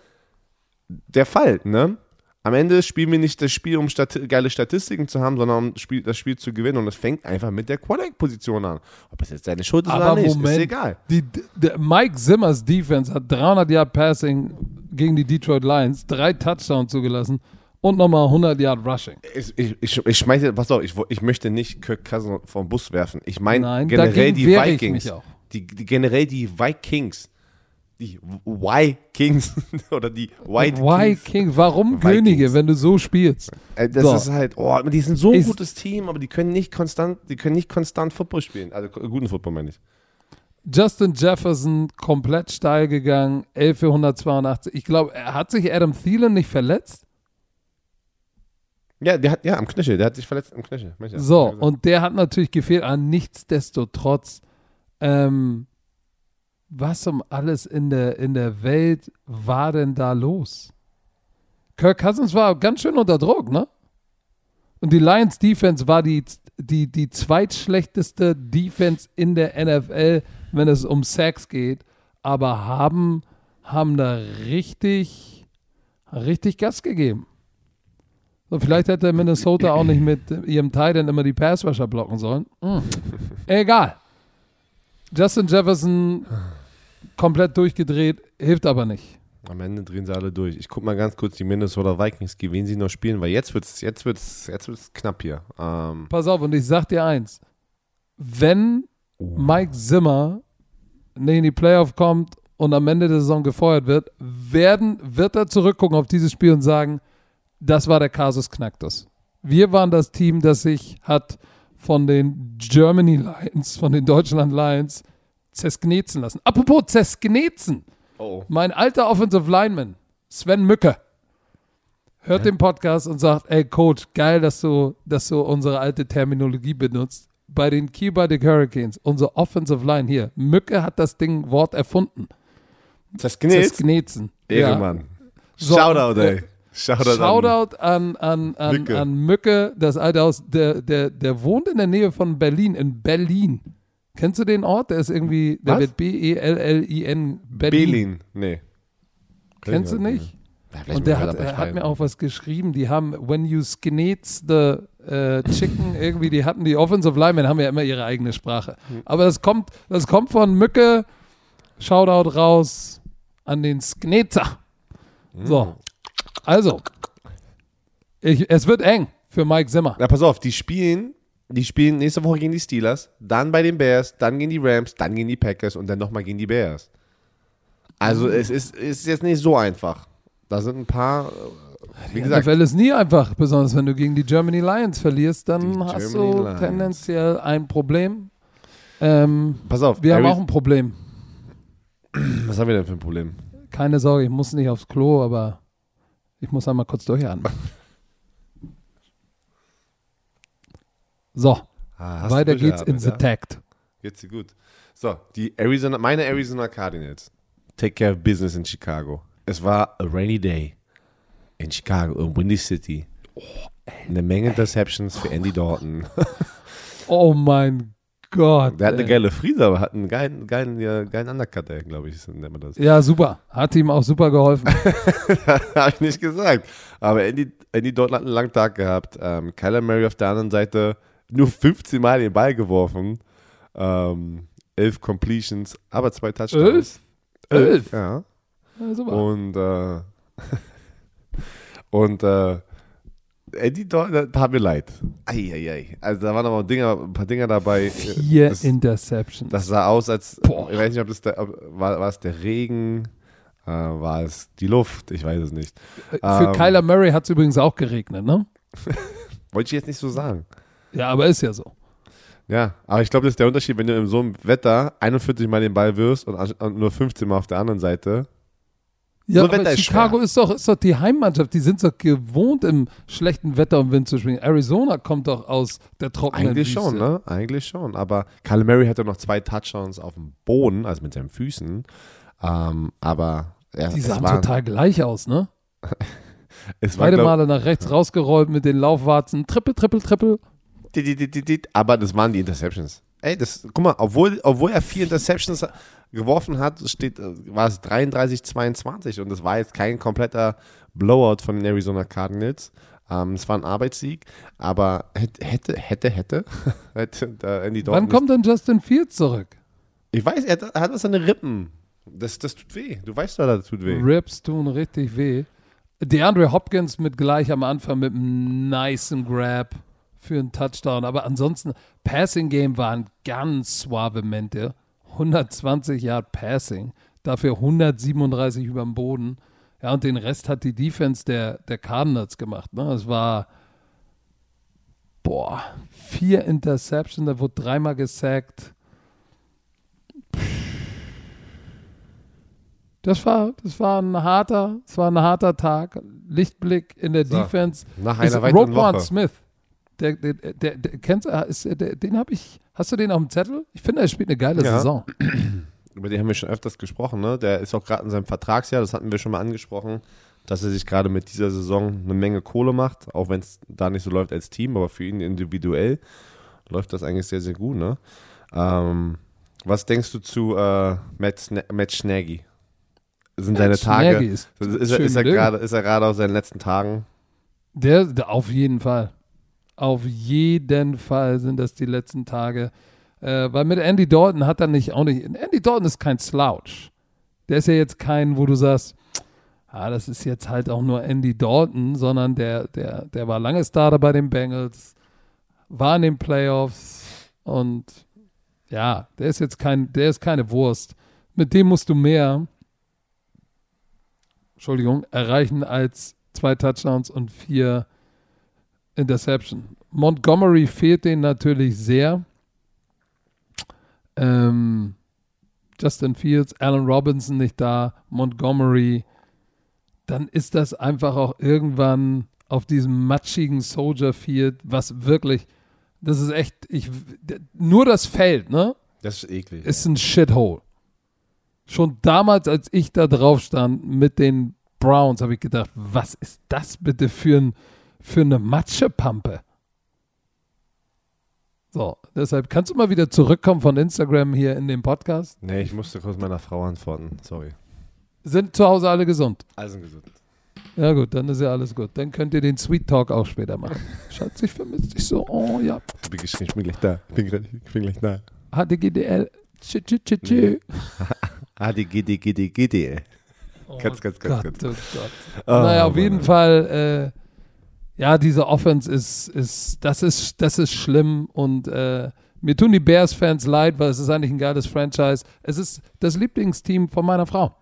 der Fall, ne? Am Ende spielen wir nicht das Spiel, um Stati geile Statistiken zu haben, sondern um Spiel, das Spiel zu gewinnen. Und es fängt einfach mit der Quarterback-Position an. Ob es jetzt seine Schuld ist Aber oder nicht, Moment. ist egal. Die, der Mike Zimmers Defense hat 300 Yard Passing gegen die Detroit Lions, drei Touchdowns zugelassen und nochmal 100 Yard Rushing. Ich, ich, ich, ich schmeiße, pass auf, ich, ich möchte nicht Kirk Cousins vom Bus werfen. Ich meine generell die wehre ich Vikings. Die, die, generell die Vikings. Die Y-Kings oder die White Kings. King? Warum Vikings. Könige, wenn du so spielst? Äh, Das So. ist halt, oh, die sind so ein Ist- gutes Team, aber die können nicht konstant, die können nicht konstant Football spielen. Also ko- guten Football meine ich. Justin Jefferson komplett steil gegangen, 11 für 182. Ich glaube, er hat sich Adam Thielen nicht verletzt. Ja, der hat, ja, am Knöchel, der hat sich verletzt am Knöchel. So, und der hat natürlich gefehlt, aber nichtsdestotrotz, ähm, was um alles in der, in der Welt war denn da los? Kirk Cousins war ganz schön unter Druck, ne? Und die Lions Defense war die, die, die zweitschlechteste Defense in der NFL, wenn es um Sacks geht, aber haben, haben da richtig, richtig Gas gegeben. So, vielleicht hätte Minnesota auch nicht mit ihrem Titan immer die Passrusher blocken sollen. Hm. Egal. Justin Jefferson komplett durchgedreht, hilft aber nicht. Am Ende drehen sie alle durch. Ich guck mal ganz kurz die Minnesota Vikings, gegen wen sie noch spielen, weil jetzt wird's, jetzt wird's, jetzt wird's knapp hier. Ähm, Pass auf, und ich sag dir eins. Wenn Mike Zimmer nicht in die Playoff kommt und am Ende der Saison gefeuert wird, werden, wird er zurückgucken auf dieses Spiel und sagen, das war der Kasus Knacktus. Wir waren das Team, das sich hat von den Germany Lions, von den Deutschland Lions zersknetzen lassen. Apropos zersknetzen. oh. Mein alter Offensive Lineman, Sven Mücke, hört den Podcast und sagt, ey Coach, geil, dass du, dass du unsere alte Terminologie benutzt. Bei den Keyboardic Hurricanes, unsere Offensive Line hier, Mücke hat das Ding Wort erfunden. Knilz? Zersknetzen. Ehrenmann. So, Shoutout, äh, ey. Shoutout, an- Shoutout an, an, an, Mücke. an Mücke, das alte Haus, der, der, der wohnt in der Nähe von Berlin, in Berlin. Kennst du den Ort? Der ist irgendwie, der Was? wird B-E-L-L-I-N, Berlin. Berlin. Nee. Kennst du nicht? Ja, Und der hat, er hat mir auch was geschrieben. Die haben, when you skinets the äh, chicken, irgendwie, die hatten die Offensive Linemen, haben ja immer ihre eigene Sprache. Aber das kommt, das kommt von Mücke. Shoutout raus an den Sknetzer. So. Also. Ich, es wird eng für Mike Zimmer. Na, pass auf, die spielen, die spielen nächste Woche gegen die Steelers, dann bei den Bears, dann gegen die Rams, dann gegen die Packers und dann nochmal gegen die Bears. Also es ist, ist jetzt nicht so einfach. Da sind ein paar, wie Die gesagt, NFL ist nie einfach, besonders wenn du gegen die Germany Lions verlierst, dann hast Germany du Lions. tendenziell ein Problem. Ähm, pass auf, wir haben Ari- auch ein Problem. was haben wir denn für ein Problem? Keine Sorge, ich muss nicht aufs Klo, aber ich muss einmal kurz durchatmen. So, Ah, weiter geht's in The ja? Tact. Geht's dir gut. So, die Arizona, meine Arizona Cardinals take care of business in Chicago. Es war a rainy day in Chicago, in Windy City. Eine Menge Interceptions für Andy Dalton. Oh mein Gott. Der hat eine geile Frise, aber hat einen geilen, geilen, geilen Undercut, glaube ich, nennt man das. Ja, super. Hat ihm auch super geholfen. Habe ich nicht gesagt. Aber Andy, Andy Dalton hat einen langen Tag gehabt. Ähm, Kyler Murray auf der anderen Seite nur 15 Mal den Ball geworfen. Ähm, elf Completions, aber zwei Touchdowns. Elf? Elf? Ja. Ja, super. Und, äh, und, äh, Andy Dalton, tat mir leid. Eieiei. Also da waren aber Dinger, ein paar Dinger dabei. Vier das, Interceptions. das sah aus, als, Boah. ich weiß nicht, ob das der, ob, war, war es der Regen, äh, war es die Luft, ich weiß es nicht. Für ähm, Kyler Murray hat es übrigens auch geregnet, ne? Wollte ich jetzt nicht so sagen. Ja, aber ist ja so. Ja, aber ich glaube, das ist der Unterschied, wenn du in so einem Wetter 41 Mal den Ball wirst und, und nur 15 Mal auf der anderen Seite. Ja, So aber ist Chicago schwer. ist doch, ist doch die Heimmannschaft. Die sind doch gewohnt, im schlechten Wetter und Wind zu spielen. Arizona kommt doch aus der trockenen Eigentlich Wüste. schon, ne? Eigentlich schon. Aber Kyle Murray hatte noch zwei Touchdowns auf dem Boden, also mit seinen Füßen. Ähm, aber ja, Die sahen war, total gleich aus, ne? es war Beide glaub, Male nach rechts rausgerollt mit den Laufwarzen. Triple, triple, triple. aber das waren die Interceptions. Ey, das, guck mal, obwohl, obwohl er vier Interceptions geworfen hat, steht, äh, war es 33-22 und das war jetzt kein kompletter Blowout von den Arizona Cardinals. Ähm, es war ein Arbeitssieg, aber hätte, hätte, hätte, hätte, da Andy Dalton Wann kommt denn Justin Fields zurück? Ich weiß, er hat, er hat was an den Rippen. Das, das tut weh. Du weißt doch, das tut weh. Rips tun richtig weh. DeAndre Hopkins mit gleich am Anfang mit einem nicen Grab für einen Touchdown. Aber ansonsten, Passing Game waren ganz suavemente. 120 Yard Passing, dafür 137 über dem Boden. Ja, und den Rest hat die Defense der, der Cardinals gemacht. Ne? Es war, boah, vier Interceptions, da wurde dreimal gesackt. Das war, das war ein harter, das war ein harter Tag. Lichtblick in der So, Defense. Nach einer weiteren Roquan Woche. Smith. Der, der, der, der kennst, du- ist, der, den habe ich. Hast du den auf dem Zettel? Ich finde, er spielt eine geile Ja. Saison. Über den haben wir schon öfters gesprochen. Ne? Der ist auch gerade in seinem Vertragsjahr, das hatten wir schon mal angesprochen, dass er sich gerade mit dieser Saison eine Menge Kohle macht, auch wenn es da nicht so läuft als Team, aber für ihn individuell läuft das eigentlich sehr, sehr gut. Ne? Ähm, was denkst du zu äh, Matt, Sna Matt Schnaggy? Sind seine Tage, ist, ist, ist, er, ist, er gerade, ist er gerade auf seinen letzten Tagen? Der, der, auf jeden Fall. Auf jeden Fall sind das die letzten Tage. Äh, weil mit Andy Dalton hat er nicht auch nicht. Andy Dalton ist kein Slouch. Der ist ja jetzt kein, wo du sagst, ah, das ist jetzt halt auch nur Andy Dalton, sondern der, der, der war lange Starter bei den Bengals, war in den Playoffs und ja, der ist jetzt kein, der ist keine Wurst. Mit dem musst du mehr, Entschuldigung, erreichen als zwei Touchdowns und vier Interception. Montgomery fehlt denen natürlich sehr. Ähm, Justin Fields, Allen Robinson nicht da, Montgomery. Dann ist das einfach auch irgendwann auf diesem matschigen Soldier Field, was wirklich, das ist echt, ich, nur das Feld, ne? Das ist eklig. ist ein Shithole. Schon damals, als ich da drauf stand mit den Browns, habe ich gedacht, was ist das bitte für, ein, für eine Matschepampe? So, deshalb kannst du mal wieder zurückkommen von Instagram hier in den Podcast. nee, ich musste kurz meiner Frau antworten. Sorry. Sind zu Hause alle gesund? Also gesund. Ja gut, dann ist ja alles gut. Dann könnt ihr den Sweet Talk auch später machen. Schatz, ich vermisse dich so. Oh ja. Ich bin, ich bin gleich da. Ich bin, grad- ich bin gleich da. HDGDL. Tschü, tschü, tschü, tschü. ADGDGDGD. Oh Ganz, ganz, ganz, ganz. oh. Oh, naja, auf jeden. Fall, äh, ja, diese Offense ist, ist, das ist, das ist schlimm und äh, mir tun die Bears-Fans leid, weil es ist eigentlich ein geiles Franchise. Es ist das Lieblingsteam von meiner Frau.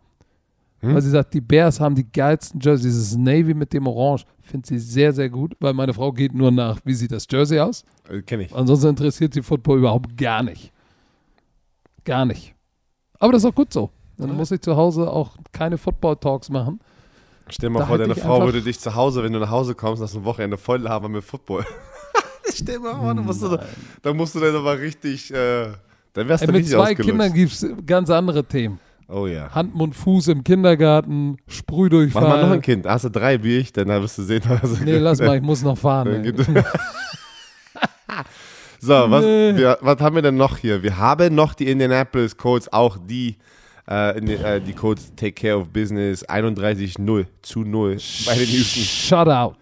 Hm? Weil sie sagt, die Bears haben die geilsten Jerseys. Dieses Navy mit dem Orange findet sie sehr, sehr gut, weil meine Frau geht nur nach, wie sieht das Jersey aus? Äh, Kenn ich. Ansonsten interessiert sie Football überhaupt gar nicht. Gar nicht. Aber das ist auch gut so. Dann muss ich zu Hause auch keine Football-Talks machen. Stell dir mal Da vor, deine Frau würde dich zu Hause, wenn du nach Hause kommst, nach so einem Wochenende voll labern mit Football. Stell dir mal vor, dann musst du, dann musst du dann aber richtig, äh, dann wärst Ey, du mit richtig zwei ausgelutscht. Kindern gibt es ganz andere Themen. Oh ja. Hand, Mund, Fuß im Kindergarten, Mach Sprühdurchfall. mal noch ein Kind. Hast du drei wie ich, dann wirst du sehen. Also Nee, lass mal, ich muss noch fahren. Ey. so, was, Nee. wir, was haben wir denn noch hier? Wir haben noch die Indianapolis Colts, auch die, äh, äh, die Colts Take Care of Business 31-0 zu 0 bei den Houston. Shut out.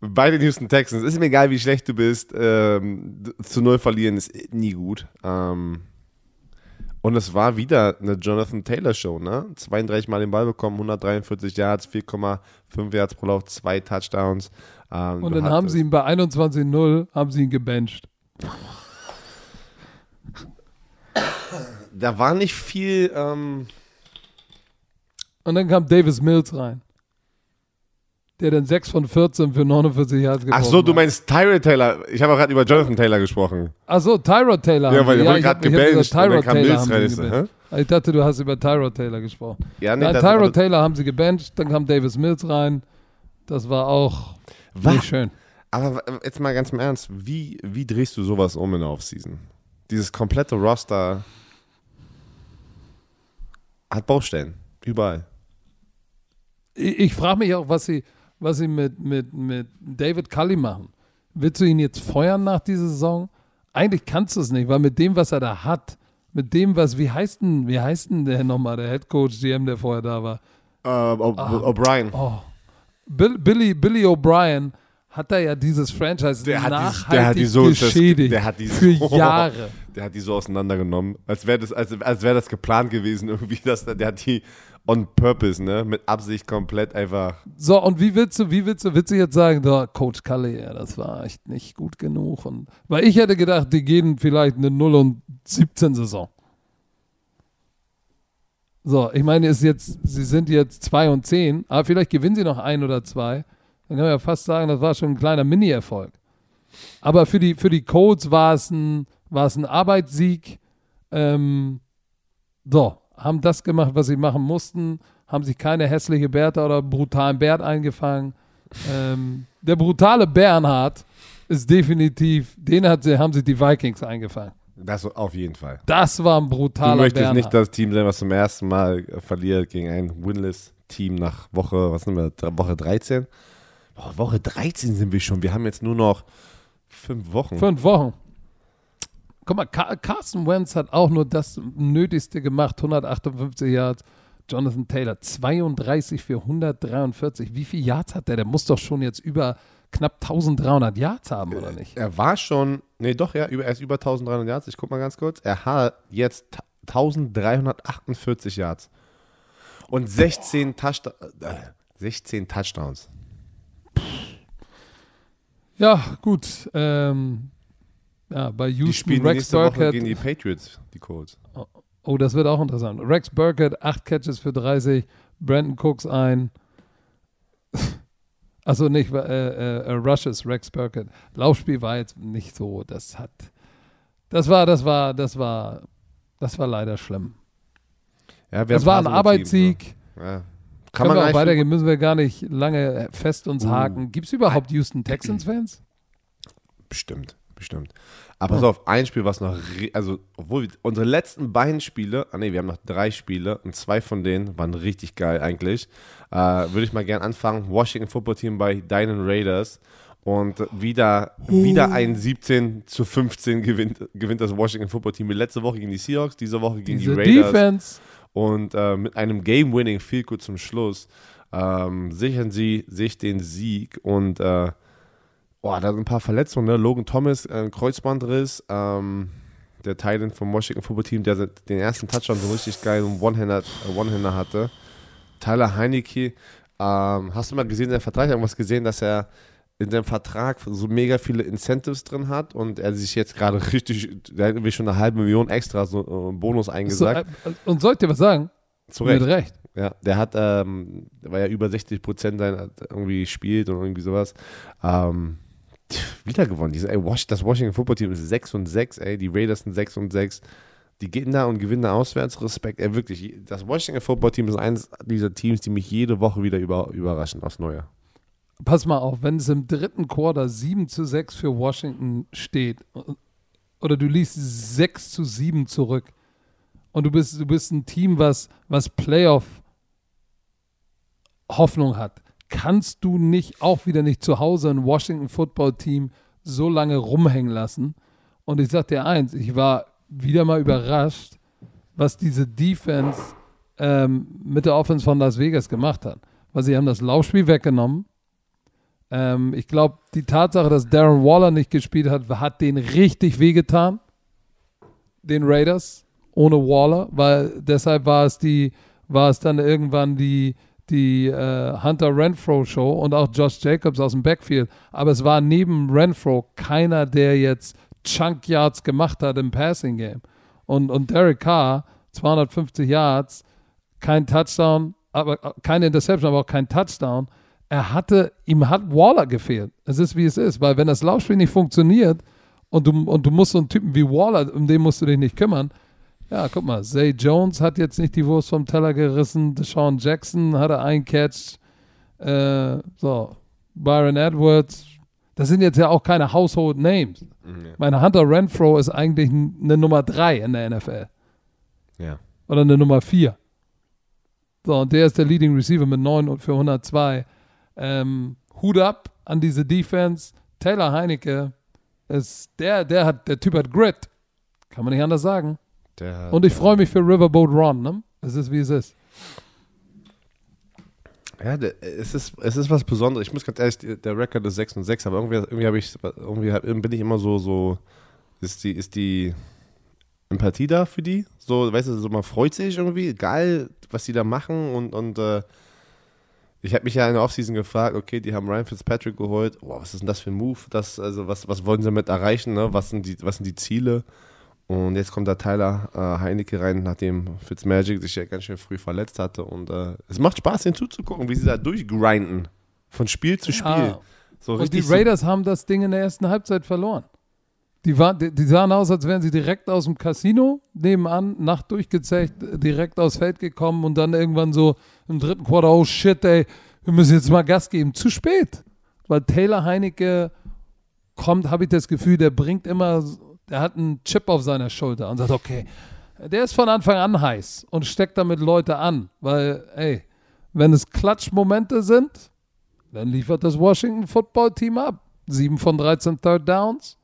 Bei den Houston Texans. Ist mir egal, wie schlecht du bist. Ähm, zu 0 verlieren ist nie gut. Ähm, und es war wieder eine Jonathan Taylor Show, ne? 32 Mal den Ball bekommen, 143 Yards, 4,5 Yards pro Lauf, zwei Touchdowns. Ähm, Und dann haben sie ihn bei 21-0, haben sie ihn gebencht. Da war nicht viel. Ähm, Und dann kam Davis Mills rein. Der dann 6 von 14 für 49 Yards ach geworfen so, du meinst Tyrod Taylor. Ich habe auch gerade über Jonathan Taylor gesprochen. Ach so, Tyrod Taylor. Ja, weil der wurde ich gerade über und dann kam Mills rein. sie Ich dachte, du hast über Tyrod Taylor gesprochen. Ja, nee, Nein, Tyrod Taylor haben sie gebencht, dann kam Davis Mills rein. Das war auch Was? nicht schön. Aber jetzt mal ganz im Ernst, wie, wie drehst du sowas um in der Offseason? Dieses komplette Roster hat Baustellen. Überall. Ich, ich frage mich auch, was sie, was sie mit, mit, mit David Cully machen. Willst du ihn jetzt feuern nach dieser Saison? Eigentlich kannst du es nicht, weil mit dem, was er da hat, mit dem, was, wie heißt denn, wie heißt denn der nochmal, der Head Coach, GM, der vorher da war? Äh, O'Brien. Oh. Bill, Billy, Billy O'Brien hat da ja dieses Franchise Der hat, nachhaltig die, der hat die so geschädigt der hat die für so, Jahre. Der hat die so auseinandergenommen, als wäre das, als, als wäre das geplant gewesen irgendwie. Dass, der hat die on purpose, ne, mit Absicht komplett einfach. So, und wie willst du, wie willst du, willst du jetzt sagen, da, Coach Cully, ja, das war echt nicht gut genug. Und, weil ich hätte gedacht, die gehen vielleicht eine 0 und 17 Saison. So, ich meine, ist jetzt, sie sind jetzt 2 und 10, aber vielleicht gewinnen sie noch ein oder zwei. Dann kann man ja fast sagen, das war schon ein kleiner Mini-Erfolg. Aber für die, für die Colts war es ein, war es ein Arbeitssieg. Ähm, so, haben das gemacht, was sie machen mussten, haben sich keine hässliche Bertha oder brutalen Bert eingefangen. Ähm, der brutale Bernhard ist definitiv, den hat sie, haben sich die Vikings eingefangen. Das auf jeden Fall. Das war ein Du brutaler möchtest Bernhard. nicht das Team sein, was zum ersten Mal verliert gegen ein Winless-Team nach Woche, was nehmen wir, Woche 13? Boah, Woche 13 sind wir schon. Wir haben jetzt nur noch fünf Wochen. Fünf Wochen. Guck mal, Car Carson Wentz hat auch nur das Nötigste gemacht, 158 Yards. Jonathan Taylor 32 für 143. Wie viel Yards hat der? Der muss doch schon jetzt über knapp 1300 Yards haben, oder nicht? Er war schon, nee, doch, ja, über, er ist über 1300 Yards. Ich guck mal ganz kurz. Er hat jetzt 1348 Yards. Und 16, Touchda äh, 16 Touchdowns. Ja, gut. Ähm, ja, bei Die Houston, spielen die Rex nächste Woche Burkhead. gegen die Patriots, die Colts. Oh, das wird auch interessant. Rex Burkhead, 8 Catches für 30. Brandon Cooks ein. Achso, nicht äh, äh, äh, Rushes, Rex Burkhead. Laufspiel war jetzt nicht so. Das hat. Das war, das war, das war, das war leider schlimm. Ja, wir Das war ein Arbeitssieg. Ja. Kann Können man wir auch weitergehen, müssen wir gar nicht lange fest uns Uh. haken. Gibt es überhaupt Houston Texans-Fans? Bestimmt, bestimmt. Aber pass auf, ein Spiel, was noch, also, obwohl wir, unsere letzten beiden Spiele, ah nee, wir haben noch drei Spiele und zwei von denen waren richtig geil eigentlich. Äh, Würde ich mal gern anfangen. Washington Football Team bei deinen Raiders. Und wieder, wieder ein 17 zu 15 gewinnt, gewinnt das Washington Football Team. Letzte Woche gegen die Seahawks, diese Woche gegen Diese die Raiders. Defense. Und äh, mit einem Game-Winning Field Goal zum Schluss ähm, sichern sie sich den Sieg. Und äh, boah, da sind ein paar Verletzungen. Ne? Logan Thomas, äh, Kreuzbandriss. Ähm, der Titan vom Washington Football Team, der den ersten Touchdown so richtig geil und One-Hander äh, One hatte. Tyler Heinecke, ähm, hast du mal gesehen, sein Vertrag, irgendwas gesehen, dass er in seinem Vertrag so mega viele Incentives drin hat und er sich jetzt gerade richtig, der hat irgendwie schon eine halbe Million extra so äh, Bonus So, eingesagt. äh, und soll ich dir was sagen? Zu Recht. Mit Recht. Ja, der hat, ähm, weil er über 60 Prozent irgendwie spielt und irgendwie sowas, ähm, wieder gewonnen. Diese, ey, das Washington Football Team ist 6 und 6, ey, die Raiders sind 6 und 6. Die gehen da und gewinnen da auswärts. Respekt, ey, wirklich. Das Washington Football Team ist eines dieser Teams, die mich jede Woche wieder über, überraschen aufs Neue. Pass mal auf, wenn es im dritten Quarter 7 zu 6 für Washington steht oder du liest 6 zu 7 zurück und du bist, du bist ein Team, was, was Playoff Hoffnung hat, kannst du nicht auch wieder nicht zu Hause ein Washington Football Team so lange rumhängen lassen. Und ich sag dir eins, ich war wieder mal überrascht, was diese Defense ähm, mit der Offense von Las Vegas gemacht hat. Weil sie haben das Laufspiel weggenommen. Ähm, ich glaube, die Tatsache, dass Darren Waller nicht gespielt hat, hat den richtig wehgetan. Den Raiders ohne Waller, weil deshalb war es die, war es dann irgendwann die, die äh, Hunter Renfro Show und auch Josh Jacobs aus dem Backfield. Aber es war neben Renfro keiner, der jetzt Chunk Yards gemacht hat im Passing Game. Und, und Derek Carr, 250 Yards, kein Touchdown, aber äh, keine Interception, aber auch kein Touchdown. Er hatte, ihm hat Waller gefehlt. Es ist wie es ist, weil wenn das Laufspiel nicht funktioniert und du, und du musst so einen Typen wie Waller, um den musst du dich nicht kümmern, ja, guck mal, Zay Jones hat jetzt nicht die Wurst vom Teller gerissen. Deshaun Jackson hatte einen Catch. Äh, so, Byron Edwards. Das sind jetzt ja auch keine Household Names. Mhm. Meine Hunter Renfro ist eigentlich eine Nummer 3 in der NFL. Ja. Oder eine Nummer 4. So, und der ist der Leading Receiver mit 9 für 102. Ähm, Hut ab an diese Defense. Taylor Heinecke ist der, der hat, der Typ hat Grit. Kann man nicht anders sagen. Der, Und ich freue mich für Riverboat Ron, ne? Es ist, wie es ist. Ja, es, ist, es ist was Besonderes. Ich muss ganz ehrlich, der Rekord ist 6 und 6, aber irgendwie, irgendwie, habe ich, irgendwie bin ich immer so, so ist, die, ist die Empathie da für die? So, weißt du, so man freut sich irgendwie, geil, was die da machen und, und äh, ich habe mich ja in der Offseason gefragt, okay, die haben Ryan Fitzpatrick geholt, oh, was ist denn das für ein Move? Das, also, was, was wollen sie damit erreichen? Ne? Was, sind die, was sind die Ziele? Und jetzt kommt da Tyler äh, Heinecke rein, nachdem Fitzmagic sich ja ganz schön früh verletzt hatte. Und äh, es macht Spaß, den zuzugucken, wie sie da durchgrinden. Von Spiel zu Spiel. Ja. So und die Raiders so haben das Ding in der ersten Halbzeit verloren. Die, war, die, die, sahen aus, als wären sie direkt aus dem Casino nebenan, Nacht durchgezecht, direkt aufs Feld gekommen und dann irgendwann so im dritten Quarter, oh shit, ey, wir müssen jetzt mal Gas geben. Zu spät. Weil Taylor Heinecke kommt, habe ich das Gefühl, der bringt immer der hat einen Chip auf seiner Schulter und sagt, okay, der ist von Anfang an heiß und steckt damit Leute an, weil, ey, wenn es Klatschmomente sind, dann liefert das Washington Football Team ab. 7 von 13 Third Downs.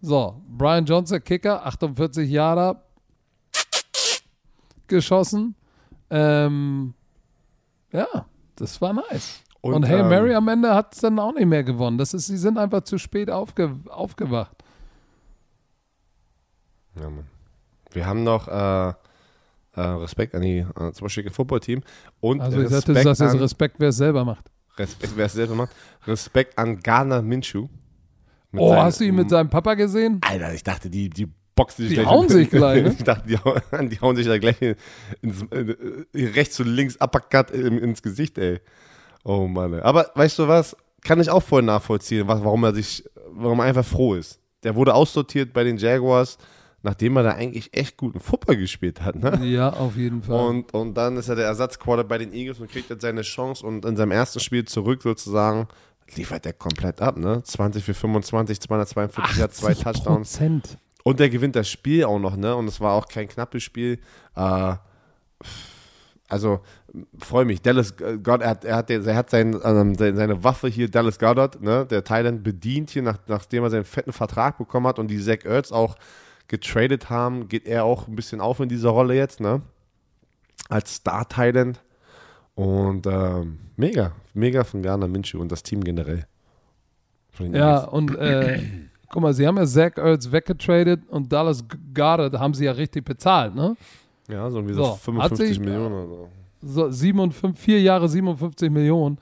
So, Brian Johnson, Kicker, 48 Jahre geschossen. Ähm, ja, das war nice. Und, und hey, ähm, Mary am Ende hat es dann auch nicht mehr gewonnen. Das ist, sie sind einfach zu spät aufge, aufgewacht. Ja, Mann. Wir haben noch äh, äh, Respekt an die äh, zum Beispiel Footballteam und also ich sagte, du sagst jetzt Respekt, wer es selber macht. Respekt, wer es selber macht. Respekt an Ghana Minshew. Oh, seinen, hast du ihn mit seinem Papa gesehen? Alter, ich dachte, die, die boxen sich die gleich. Hauen sich gleich ne? ich dachte, die, die, hauen sich da gleich ins, äh, rechts und links Uppercut ins Gesicht, ey. Oh Mann. Ey. Aber weißt du was? Kann ich auch voll nachvollziehen, warum er sich, warum er einfach froh ist. Der wurde aussortiert bei den Jaguars nachdem er da eigentlich echt guten Football gespielt hat. Ne? Ja, auf jeden Fall. Und, und dann ist er der Ersatzquarter bei den Eagles und kriegt jetzt seine Chance und in seinem ersten Spiel zurück sozusagen liefert er komplett ab. Ne? 20 für 25, 242 hat zwei Touchdowns. Und der gewinnt das Spiel auch noch, ne? Und es war auch kein knappes Spiel. Äh, also freue mich. Dallas Goddard, er hat, er hat, er hat sein, ähm, seine Waffe hier, Dallas Goddard, ne, der Thailand bedient hier, nach, nachdem er seinen fetten Vertrag bekommen hat und die Zach Ertz auch getradet haben, geht er auch ein bisschen auf in dieser Rolle jetzt, ne? Als Star-Talent. Und ähm, mega, mega von Ghana Minshew und das Team generell. Ja, und äh, guck mal, sie haben ja Zach Ertz weggetradet und Dallas Goddard haben sie ja richtig bezahlt, ne? Ja, so wie so, 55 sich, Millionen oder so. So, 57, vier Jahre 57 Millionen,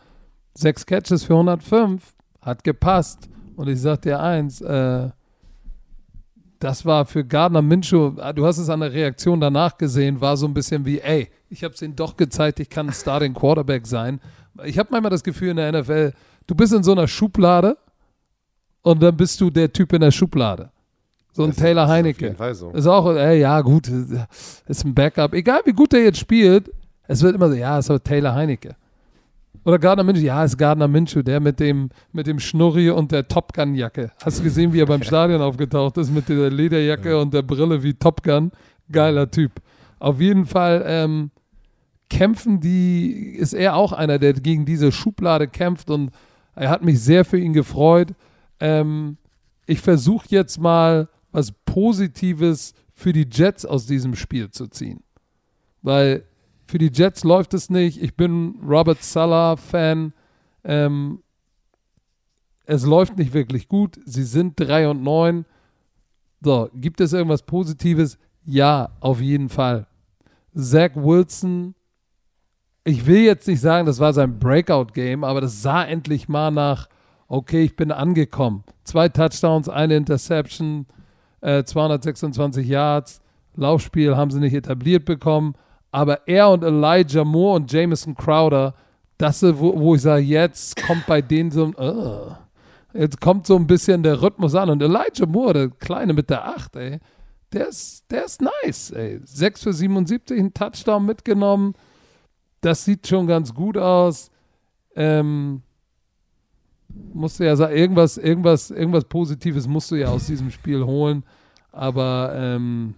sechs Catches für 105, hat gepasst. Und ich sag dir eins, äh, das war für Gardner Minshew, ah, du hast es an der Reaktion danach gesehen, war so ein bisschen wie, ey, ich habe es ihnen doch gezeigt, ich kann ein Starting Quarterback sein. Ich habe manchmal das Gefühl in der NFL, du bist in so einer Schublade und dann bist du der Typ in der Schublade. So ein das Taylor ist, Heinecke. Ist, so. ist auch, ey, ja, gut, ist ein Backup. Egal wie gut der jetzt spielt, es wird immer so, ja, ist aber Taylor Heinecke. Oder Gardner Minshew, ja, ist Gardner Minshew, der mit dem, mit dem Schnurri und der Top Gun-Jacke. Hast du gesehen, wie er beim Stadion aufgetaucht ist mit der Lederjacke ja. und der Brille wie Top Gun? Geiler Typ. Auf jeden Fall ähm, kämpfen die, ist er auch einer, der gegen diese Schublade kämpft und er hat mich sehr für ihn gefreut. Ähm, ich versuche jetzt mal was Positives für die Jets aus diesem Spiel zu ziehen. Weil für die Jets läuft es nicht. Ich bin Robert Sala-Fan. Ähm, es läuft nicht wirklich gut. Sie sind 3 und 9. So, gibt es irgendwas Positives? Ja, auf jeden Fall. Zach Wilson, ich will jetzt nicht sagen, das war sein Breakout-Game, aber das sah endlich mal nach, okay, ich bin angekommen. Zwei Touchdowns, eine Interception, äh, 226 Yards. Laufspiel haben sie nicht etabliert bekommen. Aber er und Elijah Moore und Jameson Crowder, das ist, wo, wo ich sage, jetzt kommt bei denen so ein, uh, jetzt kommt so ein bisschen der Rhythmus an. Und Elijah Moore, der Kleine mit der 8, ey, der ist, der ist nice, ey. 6 für 77, ein Touchdown mitgenommen. Das sieht schon ganz gut aus. Ähm, musst du ja sagen, irgendwas, irgendwas, irgendwas Positives musst du ja aus diesem Spiel holen. Aber ähm,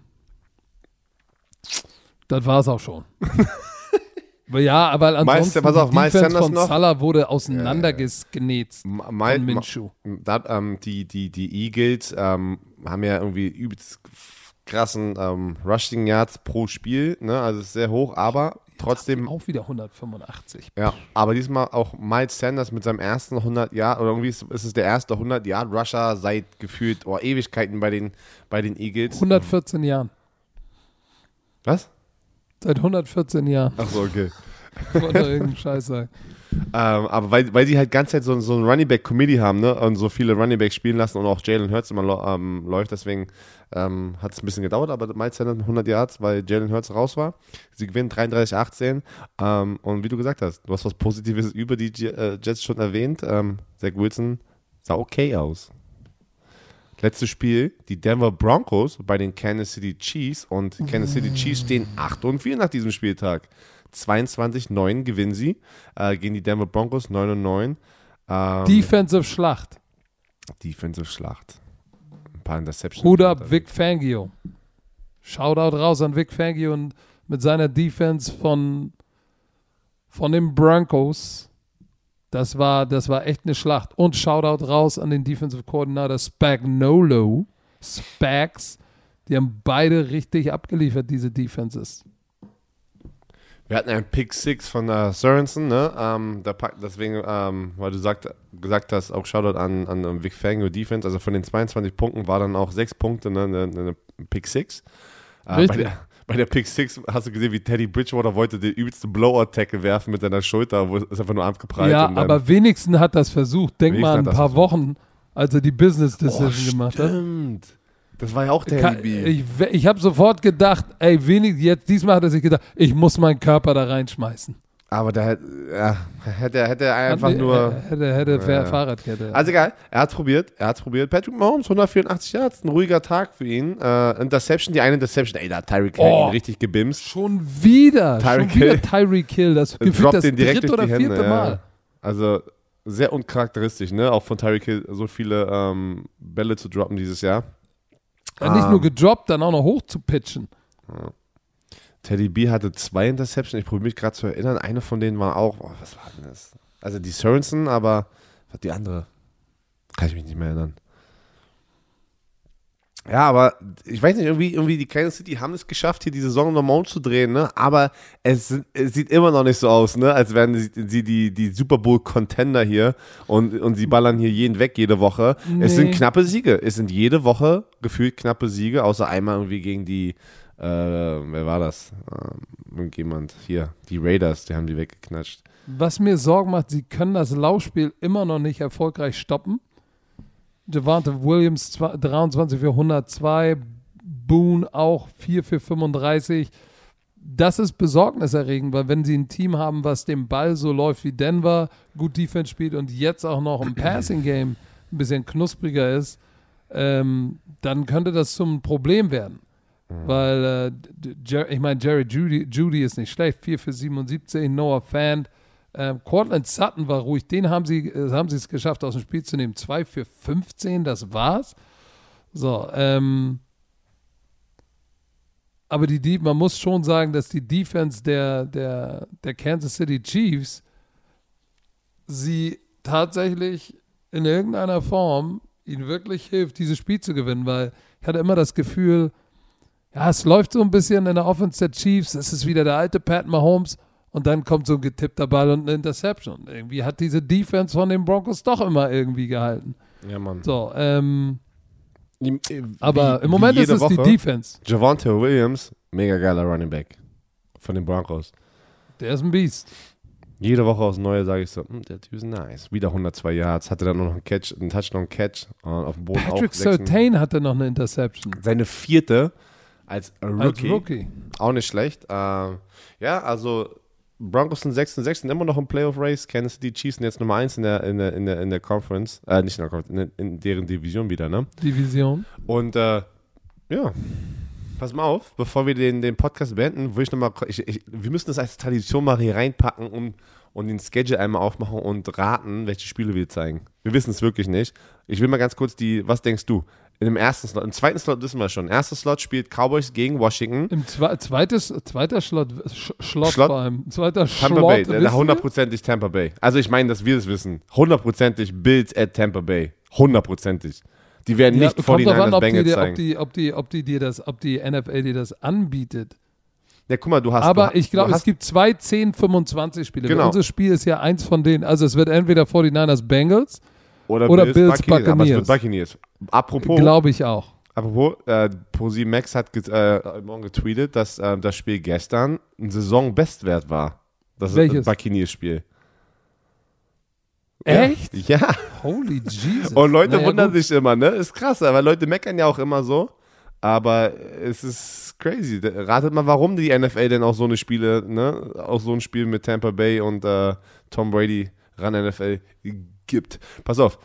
das war es auch schon. ja, aber ansonsten Meister- pass auf, die Miles Defense von noch? Salah wurde auseinandergenäht Ma- von Ma- Minshew. Da, ähm, die, die, die Eagles ähm, haben ja irgendwie übelst krassen ähm, Rushing Yards pro Spiel, ne? also ist sehr hoch, aber trotzdem, Auch wieder 185. ja, aber diesmal auch Miles Sanders mit seinem ersten 100 Yard, oder irgendwie ist, ist es der erste 100 Yard Rusher seit gefühlt oh, Ewigkeiten bei den, bei den Eagles. 114 Jahren. Was? Seit 114 Jahren. Ach so, okay. Wollte irgendeinen Scheiß sagen. Ähm, aber weil, weil sie halt ganze Zeit so, so ein Running Back Committee haben, ne? Und so viele Running Backs spielen lassen und auch Jalen Hurts immer ähm, läuft, deswegen ähm, hat es ein bisschen gedauert, aber Miles Sanders mit 100 Yards, weil Jalen Hurts raus war. Sie gewinnen 33-18 ähm, und wie du gesagt hast, du hast was Positives über die äh, Jets schon erwähnt. Ähm, Zach Wilson sah okay aus. Letztes Spiel, die Denver Broncos bei den Kansas City Chiefs und Kansas City Chiefs stehen 8 und 4 nach diesem Spieltag. 22-9 gewinnen sie äh, gegen die Denver Broncos 9 und 9. Ähm, Defensive Schlacht. Defensive Schlacht. Ein paar Interceptions. Hut ab, Vic Fangio. Shoutout raus an Vic Fangio und mit seiner Defense von, von den Broncos. Das war, das war echt eine Schlacht. Und Shoutout raus an den Defensive Coordinator Spagnolo. Spags. Die haben beide richtig abgeliefert, diese Defenses. Wir hatten einen Pick 6 von äh, Sorensen, ne? Ähm, da pack, deswegen, ähm, weil du sagt, gesagt hast, auch Shoutout an, an ähm, Vic Fangio Defense. Also von den 22 Punkten war dann auch 6 Punkte, ne? Eine, eine Pick 6. Äh, bei, Richtig. der, bei der Pick 6 hast du gesehen, wie Teddy Bridgewater wollte die übelste Blowout-Tackle werfen mit seiner Schulter, wo es einfach nur abgeprallt ja, aber wenigstens hat das versucht. Denk mal an ein paar. Wochen, als er die Business Decision Oh, gemacht hat. stimmt. Das war ja auch Ka- B. Ich, ich habe sofort gedacht, ey, wenig, jetzt, diesmal hat er sich gedacht, ich muss meinen Körper da reinschmeißen. Aber da hätte, ja, hätte, hätte er einfach Hat- nur. äh, Hätte, hätte Ja. Fahr- Fahrradkette. Also egal, er hat probiert, er hat probiert. Patrick Mahomes, 184 Yards, ein ruhiger Tag für ihn. Äh, Interception, die eine Interception, ey, da hat Tyreek Hill Oh. richtig gebimst. schon wieder, Tyreek schon wieder Hill. Tyreek Hill, das gefühlt das dritte oder die Hände. vierte ja. Mal. Also sehr uncharakteristisch, ne? Auch von Tyreek Hill so viele ähm, Bälle zu droppen dieses Jahr. Ja, nicht Ähm, nur gedroppt, dann auch noch hoch zu pitchen. Teddy B hatte zwei Interceptions. Ich probiere mich gerade zu erinnern. Eine von denen war auch, oh, was war denn das? Also die Sorensen, aber was die andere? Kann ich mich nicht mehr erinnern. Ja, aber ich weiß nicht, irgendwie, irgendwie die Kansas City haben es geschafft, hier die Saison normal zu drehen, ne? Aber es, es sieht immer noch nicht so aus, ne? Als wären sie, die, die Super Bowl-Contender hier und, und sie ballern hier jeden weg jede Woche. Es sind Nee. knappe Siege. Es sind jede Woche gefühlt knappe Siege, außer einmal irgendwie gegen die, äh, wer war das? Ähm, irgendjemand hier, die Raiders, die haben die weggeknatscht. Was mir Sorgen macht, sie können das Laufspiel immer noch nicht erfolgreich stoppen. Javante Williams zwei- 23 für 102, Boone auch 4 für 35. Das ist besorgniserregend, weil wenn sie ein Team haben, was dem Ball so läuft wie Denver, gut Defense spielt und jetzt auch noch im Passing Game ein bisschen knuspriger ist, ähm, dann könnte das zum Problem werden. Weil, äh, ich meine, Jerry Judy, Judy ist nicht schlecht, 4 für 77, Noah Fant. Ähm, Cortland Sutton war ruhig, den haben sie äh, haben sie es geschafft, aus dem Spiel zu nehmen. 2 für 15, das war's. So, ähm, aber die, man muss schon sagen, dass die Defense der, der, der Kansas City Chiefs sie tatsächlich in irgendeiner Form ihnen wirklich hilft, dieses Spiel zu gewinnen, weil ich hatte immer das Gefühl, ja, es läuft so ein bisschen in der Offense der Chiefs, es ist wieder der alte Pat Mahomes und dann kommt so ein getippter Ball und eine Interception. Irgendwie hat diese Defense von den Broncos doch immer irgendwie gehalten. Ja, Mann. So, ähm, Wie- aber im Moment ist es Woche. die Defense. Javante Williams, mega geiler Running Back von den Broncos. Der ist ein Beast. Jede Woche aufs Neue sage ich so, hm, der Typ ist nice. Wieder 102 Yards, hatte dann noch einen Catch, einen Touchdown-Catch äh, auf dem Boden Patrick Surtain hatte noch eine Interception. Seine vierte als Rookie. Als Rookie. Auch nicht schlecht. Äh, ja, also Broncos sind 6 und 6 sind immer noch im Playoff-Race. Kansas City Chiefs sind jetzt Nummer 1 in der, in der, in der, in der Conference. Äh, nicht in der Conference, in, in deren Division wieder, ne? Division. Und äh, ja, pass mal auf, bevor wir den, den Podcast beenden, will ich nochmal, ich, ich, wir müssen das als Tradition mal hier reinpacken und, und den Schedule einmal aufmachen und raten, welche Spiele wir zeigen. Wir wissen es wirklich nicht. Ich will mal ganz kurz die, was denkst du? Dem ersten Slot, im zweiten Slot wissen wir schon. Erster Slot spielt Cowboys gegen Washington. Im zwe zweites, zweiter Schlot, Sch Schlot, Schlot? vor allem. Zweiter Tampa Schlot. Bay, hundertprozentig Tampa Bay. Also ich meine, dass wir es wissen. Hundertprozentig Bills at Tampa Bay. Hundertprozentig. Die werden Ja, nicht kommt drauf 49ers an, ob die, Bengals zeigen. ob, die, ob, die, ob die dir das, ob die NFL dir das anbietet. ja, guck mal, du hast Aber du, ich glaube, es gibt zwei 10-25 Spiele. Genau. Unser Spiel ist ja eins von denen. Also es wird entweder 49ers Bengals, oder, oder Bills, Bills Buccaneers. Aber es wird Buccaneers. Buccaneers. Apropos, glaube ich auch. apropos äh, Posi Max hat ge äh, Morgen getweetet, dass äh, das Spiel gestern ein Saisonbestwert war. Das Welches? Buccaneers-Spiel. Echt? Ja. Holy Jesus. Und Leute Naja, wundern gut. sich immer, ne? Ist krass, aber Leute meckern ja auch immer so. Aber es ist crazy. Ratet mal, warum die NFL denn auch so eine Spiele, ne? Auch so ein Spiel mit Tampa Bay und äh, Tom Brady ran NFL gibt. Pass auf.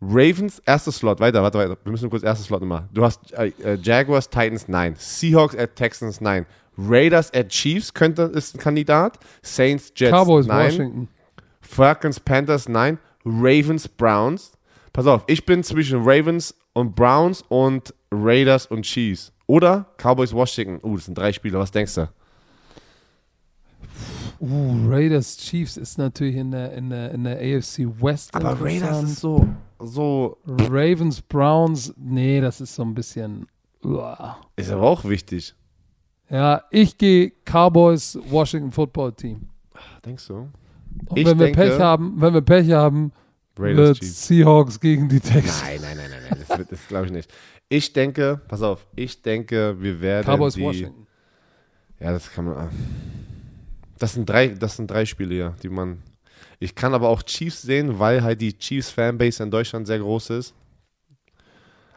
Ravens, erster Slot, weiter, warte, weiter. Wir müssen kurz erster Slot nochmal. Du hast äh, äh, Jaguars, Titans, nein. Seahawks at Texans, nein. Raiders at Chiefs könnte, ist ein Kandidat. Saints, Jets, Cowboys, nein. Washington. Falcons, Panthers, nein. Ravens, Browns. Pass auf, ich bin zwischen Ravens und Browns und Raiders und Chiefs. Oder Cowboys, Washington. Uh, das sind drei Spiele. Was denkst du? Uh, Raiders, Chiefs ist natürlich in der, in der, in der AFC West. Aber Raiders ist so, so, Ravens, Browns, nee, das ist so ein bisschen. uah. ist aber auch wichtig. Ja, ich gehe Cowboys, Washington Football Team. Denkst du? Und Ich wenn wir denke- Pech haben, wenn wir Pech haben, Raiders, wird Chiefs. Seahawks gegen die Texans. Nein, nein, nein, nein, nein. Das, wird- das glaube ich nicht. Ich denke, pass auf, ich denke, wir werden Cowboys, die, Washington. Ja, das kann man. Das sind drei, das sind drei Spiele hier, die man. Ich kann aber auch Chiefs sehen, weil halt die Chiefs Fanbase in Deutschland sehr groß ist.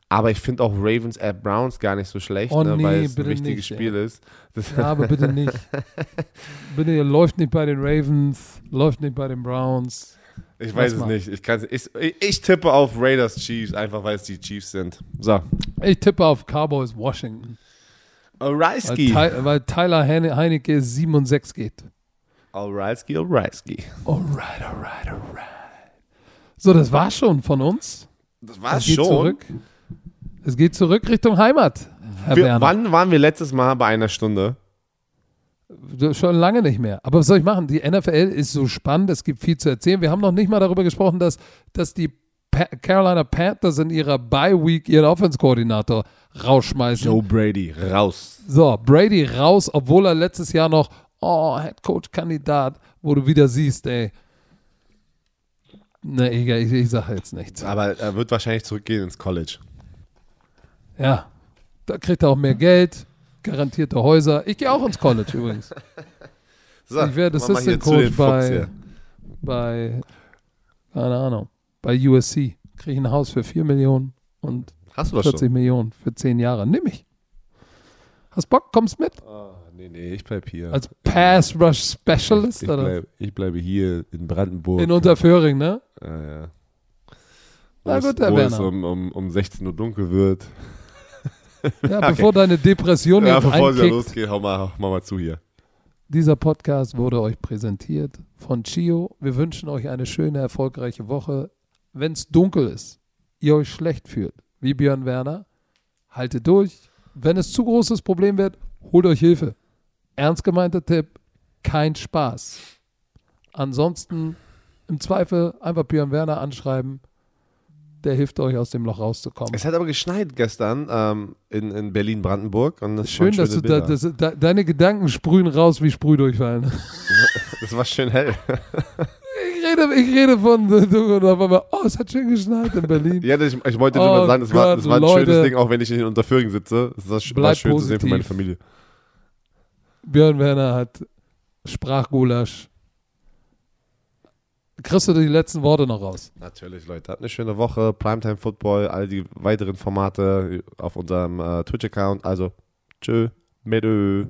Aber ich finde auch Ravens at Browns gar nicht so schlecht, Oh ne, nee, weil es ein wichtiges nicht, Spiel ist. Das, Ja, aber bitte nicht. bitte, ihr läuft nicht bei den Ravens, läuft nicht bei den Browns. ich weiß es mal. nicht. Ich, ich, ich tippe auf Raiders Chiefs, einfach weil es die Chiefs sind. So. Ich tippe auf Cowboys, Washington. Weil, Alrighski. Ty weil Tyler Heine Heinecke 7 und 6 geht. Alrighski, alrighski. Alright, alright, alright. So, das war schon von uns. Das war es geht schon. zurück. Es geht zurück Richtung Heimat, Herr Wir, Werner. wann waren wir letztes Mal bei einer Stunde? Schon lange nicht mehr. Aber was soll ich machen? Die NFL ist so spannend, es gibt viel zu erzählen. Wir haben noch nicht mal darüber gesprochen, dass, dass die Carolina Panthers in ihrer Bye-Week ihren Offense-Koordinator rausschmeißen. Joe Brady, raus. So, Brady raus, obwohl er letztes Jahr noch, oh, Head-Coach-Kandidat, wo du wieder siehst, ey. Ne, egal, ich, ich sage jetzt nichts. Aber er wird wahrscheinlich zurückgehen ins College. Ja, da kriegt er auch mehr Geld, garantierte Häuser. Ich gehe auch ins College übrigens. So, Ich werde Assistant Coach bei, bei, keine Ahnung, bei USC. Kriege ich ein Haus für 4 Millionen und Hast du das 40 schon? Millionen für 10 Jahre. Nimm ich. Hast Bock? Kommst mit? Ah, nee, nee, ich bleib hier. Als Pass Rush Specialist ich, oder? bleib, ich bleibe hier in Brandenburg. In Unterföhring, ne? ja, ja. Na Wo es- gut, Herr wo es Werner. um, um, um 16 Uhr dunkel wird. Ja, bevor deine Depression Ja, jetzt bevor einkickt. losgeht, hau mal, hau mal zu hier. Dieser Podcast wurde euch präsentiert von Chio. Wir wünschen euch eine schöne, erfolgreiche Woche. Wenn es dunkel ist, ihr euch schlecht fühlt, wie Björn Werner, haltet durch. Wenn es zu großes Problem wird, Holt euch Hilfe. Ernst gemeinter Tipp, kein Spaß. Ansonsten im Zweifel einfach Björn Werner anschreiben. Der hilft euch aus dem Loch rauszukommen. Es hat aber geschneit gestern ähm, in, in Berlin-Brandenburg. und das Schön, dass du da, das, da, deine Gedanken sprühen raus wie Sprühdurchfall. ne? Das war schön hell. Ich rede, ich rede von, du, und auf einmal, oh, es hat schön geschneit in Berlin. ja, ich, ich wollte nur Oh mal sagen, das war, das war ein Leute. schönes Ding, auch wenn ich in Unterföhring sitze. Es war, war schön zu sehen für meine positiv. Familie. Björn Werner hat Sprachgulasch. Kriegst du die letzten Worte noch raus? Natürlich, Leute. Habt eine schöne Woche. Primetime Football, all die weiteren Formate auf unserem äh, Twitch-Account. Also, tschö, medö.